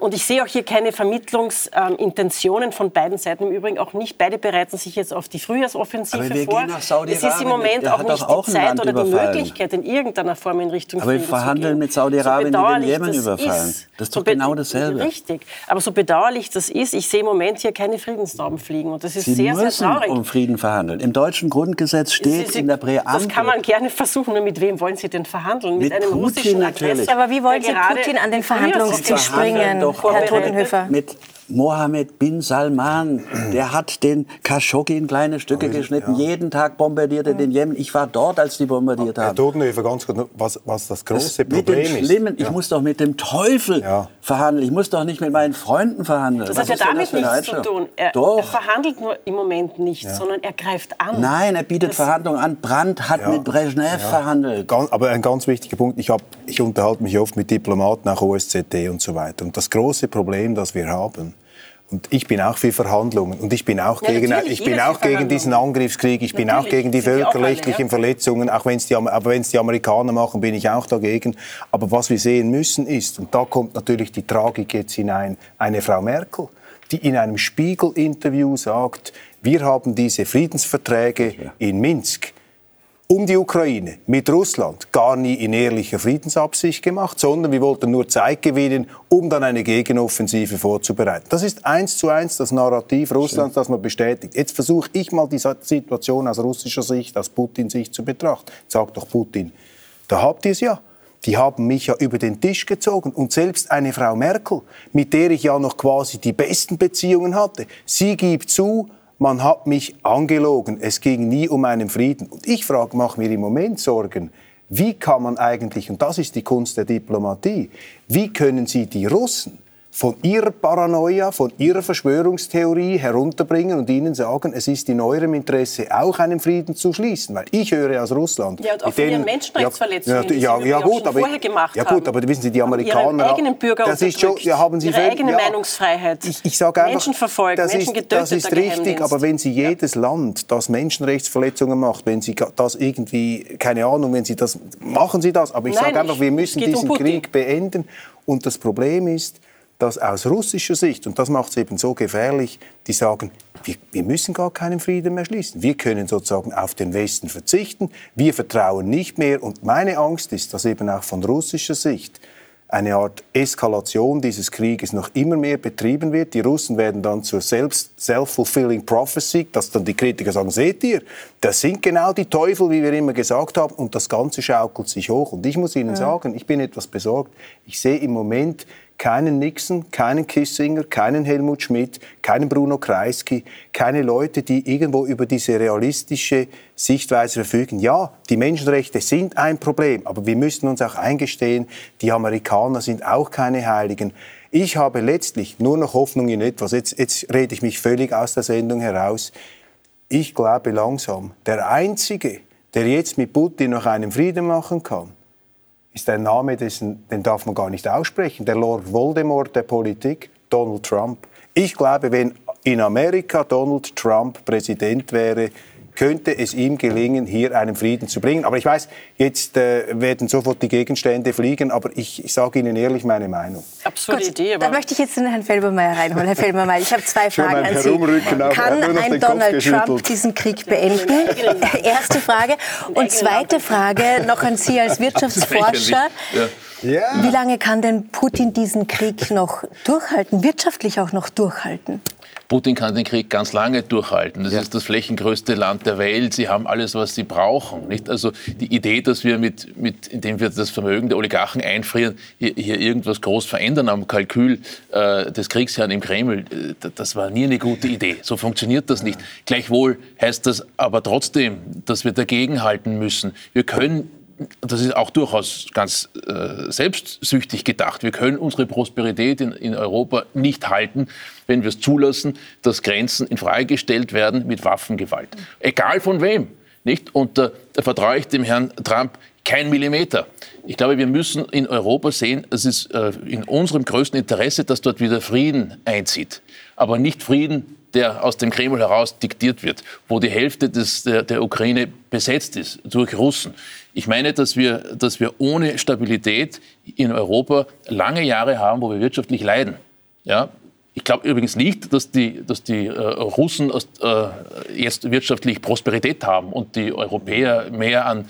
und ich sehe auch hier keine Vermittlungsintentionen von beiden Seiten. Im Übrigen auch nicht. Beide bereiten sich jetzt auf die Frühjahrsoffensive Aber wir vor. Gehen nach Saudi es ist im Moment auch nicht auch die Zeit oder die Möglichkeit in irgendeiner Form in Richtung Aber wir verhandeln mit Saudi-Arabien, so die den Jemen überfallen. Ist, das ist doch so genau dasselbe. Richtig. Aber so bedauerlich das ist, ich sehe im Moment hier keine Friedenstauben fliegen. Und das ist Sie sehr, müssen sehr traurig. um Frieden verhandeln. Im deutschen Grundgesetz steht Sie, in der Präambel. Das kann man gerne versuchen. Nur mit wem wollen Sie denn verhandeln? Mit, mit einem Putin russischen natürlich. Aber wie wollen Sie Putin an den Verhandlungstisch bringen, Herr Totenhöfer? mit Mohammed bin Salman, der hat den Khashoggi in kleine Stücke geschnitten. Ja. Jeden Tag bombardiert er den Jemen. Ich war dort, als die bombardiert haben. Herr Totenhöfer, ganz kurz, was, was das große das Problem mit dem Schlimmen, ist. Ich muss doch mit dem Teufel ja. verhandeln. Ich muss doch nicht mit meinen Freunden verhandeln. Das was hat ja damit nichts zu tun. Er, er, verhandelt nur im Moment nicht, sondern er greift an. Nein, er bietet das Verhandlungen an. Brandt hat mit Brezhnev verhandelt. Aber ein ganz wichtiger Punkt. Ich, hab, ich unterhalte mich oft mit Diplomaten, auch OSZE und so weiter. Und das große Problem, das wir haben, und ich bin auch für Verhandlungen. Und ich bin auch ja, gegen, ich bin auch gegen diesen Angriffskrieg, ich bin auch gegen die völkerrechtlichen ja. Verletzungen, auch wenn es die, die Amerikaner machen, bin ich auch dagegen. Aber was wir sehen müssen ist, und da kommt natürlich die Tragik jetzt hinein, eine Frau Merkel, die in einem Spiegel-Interview sagt, wir haben diese Friedensverträge in Minsk um die Ukraine mit Russland gar nie in ehrlicher Friedensabsicht gemacht, sondern wir wollten nur Zeit gewinnen, um dann eine Gegenoffensive vorzubereiten. Das ist eins zu eins das Narrativ Russlands, das man bestätigt. Jetzt versuche ich mal die Situation aus russischer Sicht, aus Putins Sicht zu betrachten. Sagt doch Putin, da habt ihr es ja. Die haben mich ja über den Tisch gezogen. Und selbst eine Frau Merkel, mit der ich ja noch quasi die besten Beziehungen hatte, sie gibt zu, man hat mich angelogen, es ging nie um einen Frieden. Und ich frage, mache mir im Moment Sorgen, wie kann man eigentlich, und das ist die Kunst der Diplomatie, wie können Sie die Russen von ihrer Paranoia, von ihrer Verschwörungstheorie herunterbringen und ihnen sagen, es ist in eurem Interesse, auch einen Frieden zu schließen. Weil ich höre aus Russland... Ja, und auch denen, Menschenrechtsverletzungen, ja, ja, ja, gut, aber, vorher gemacht ja gut, aber wissen Sie, die Amerikaner... Ihre eigenen Bürger das ist schon, ja, haben Sie ihre eigene ja, Meinungsfreiheit. Ich, ich sage einfach, Menschen verfolgt, das Menschen ist, Das ist richtig, aber wenn Sie jedes ja. Land, das Menschenrechtsverletzungen macht, wenn Sie das irgendwie, keine Ahnung, wenn Sie das, machen Sie das. Aber ich sage einfach, wir müssen diesen um Krieg beenden. Und das Problem ist, dass aus russischer Sicht, und das macht es eben so gefährlich, die sagen, wir, wir, müssen gar keinen Frieden mehr schließen. Wir können sozusagen auf den Westen verzichten. Wir vertrauen nicht mehr. Und meine Angst ist, dass eben auch von russischer Sicht eine Art Eskalation dieses Krieges noch immer mehr betrieben wird. Die Russen werden dann zur self-fulfilling prophecy, dass dann die Kritiker sagen, seht ihr, das sind genau die Teufel, wie wir immer gesagt haben, und das Ganze schaukelt sich hoch. Und ich muss Ihnen ja. sagen, ich bin etwas besorgt. Ich sehe im Moment keinen Nixon, keinen Kissinger, keinen Helmut Schmidt, keinen Bruno Kreisky, keine Leute, die irgendwo über diese realistische Sichtweise verfügen. Ja, die Menschenrechte sind ein Problem, aber wir müssen uns auch eingestehen, die Amerikaner sind auch keine Heiligen. Ich habe letztlich nur noch Hoffnung in etwas. Jetzt, jetzt rede ich mich völlig aus der Sendung heraus. Ich glaube langsam, der Einzige, der jetzt mit Putin noch einen Frieden machen kann, ist ein Name, dessen, den darf man gar nicht aussprechen. Der Lord Voldemort der Politik, Donald Trump. Ich glaube, wenn in Amerika Donald Trump Präsident wäre, könnte es ihm gelingen, hier einen Frieden zu bringen. Aber ich weiß, jetzt äh, werden sofort die Gegenstände fliegen, aber ich, ich sage Ihnen ehrlich meine Meinung. Absurde Gut, Idee. Aber da möchte ich jetzt den Herrn Felbermeier reinholen. Herr Felbermeier, ich habe zwei Fragen an Sie. Kann ein Donald Trump diesen Krieg beenden? Erste Frage. Und zweite Frage noch an Sie als Wirtschaftsforscher. Ja. Wie lange kann denn Putin diesen Krieg noch durchhalten, wirtschaftlich auch noch durchhalten? Putin kann den Krieg ganz lange durchhalten. Das ist das flächengrößte Land der Welt. Sie haben alles, was sie brauchen. Nicht? Also die Idee, dass wir mit, mit, indem wir das Vermögen der Oligarchen einfrieren, hier, hier irgendwas groß verändern am Kalkül äh, des Kriegsherrn im Kreml, äh, das war nie eine gute Idee. So funktioniert das nicht. Gleichwohl heißt das aber trotzdem, dass wir dagegenhalten müssen. Wir können das ist auch durchaus ganz äh, selbstsüchtig gedacht. Wir können unsere Prosperität in, in Europa nicht halten, wenn wir es zulassen, dass Grenzen in Frage gestellt werden mit Waffengewalt. Egal von wem. Nicht? Und äh, da vertraue ich dem Herrn Trump kein Millimeter. Ich glaube, wir müssen in Europa sehen, es ist äh, in unserem größten Interesse, dass dort wieder Frieden einzieht. Aber nicht Frieden, der aus dem Kreml heraus diktiert wird, wo die Hälfte des, der, der Ukraine besetzt ist durch Russen. Ich meine, dass wir, dass wir ohne Stabilität in Europa lange Jahre haben, wo wir wirtschaftlich leiden. Ja, ich glaube übrigens nicht, dass die, dass die äh, Russen äh, jetzt wirtschaftlich Prosperität haben und die Europäer mehr an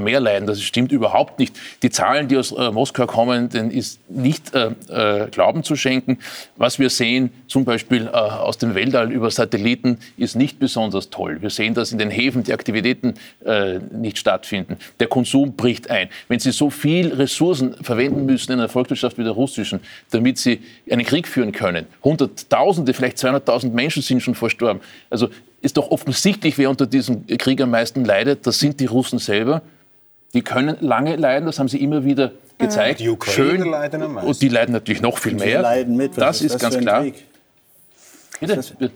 mehr leiden. Das stimmt überhaupt nicht. Die Zahlen, die aus äh, Moskau kommen, denen ist nicht äh, äh, Glauben zu schenken. Was wir sehen, zum Beispiel äh, aus dem Weltall über Satelliten, ist nicht besonders toll. Wir sehen, dass in den Häfen die Aktivitäten äh, nicht stattfinden. Der Konsum bricht ein. Wenn Sie so viel Ressourcen verwenden müssen in einer Volkswirtschaft wie der russischen, damit Sie einen Krieg führen können, Hunderttausende, vielleicht 200.000 Menschen sind schon verstorben. Also ist doch offensichtlich, wer unter diesem Krieg am meisten leidet. Das sind die Russen selber. Die können lange leiden, das haben sie immer wieder gezeigt. Die Ukrainer leiden am meisten. Und die leiden natürlich noch viel mehr. leiden mit. Das ist das ganz klar.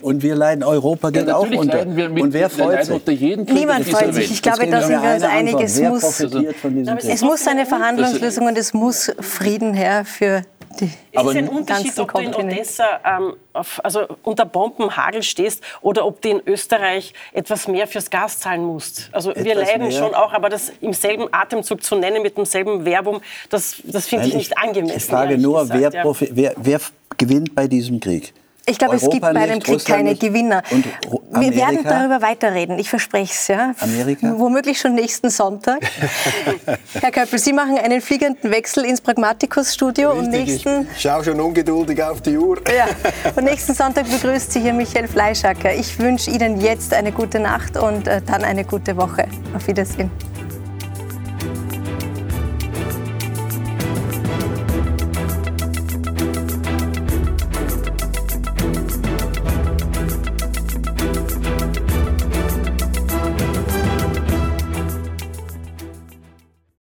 Und wir leiden, Europa geht Ja, auch unter. mit, und wer freut sich? unter jedem Krieg Niemand freut sich. Ich glaube, da sind wir uns einig. Es muss, es muss eine Verhandlungslösung und es muss Frieden her für die Es ist ein Unterschied, ob du in. Odessa ähm, auf, also unter Bombenhagel stehst oder ob du in Österreich etwas mehr fürs Gas zahlen musst. Also wir Etwas leiden mehr? schon auch, aber das im selben Atemzug zu nennen, mit demselben Verbum, das, das finde ich nicht angemessen. Ich frage nur, gesagt, wer, ja. wer, wer gewinnt bei diesem Krieg? Ich glaube, es gibt bei einem Krieg Russland keine nicht Gewinner. Wir werden darüber weiterreden, ich verspreche es. Ja. Amerika? Womöglich schon nächsten Sonntag. Herr Köppel, Sie machen einen fliegenden Wechsel ins Pragmaticus-Studio und nächsten, Ich schaue schon ungeduldig auf die Uhr. ja, und nächsten Sonntag begrüßt Sie hier Michael Fleischacker. Ich wünsche Ihnen jetzt eine gute Nacht und äh, dann eine gute Woche. Auf Wiedersehen.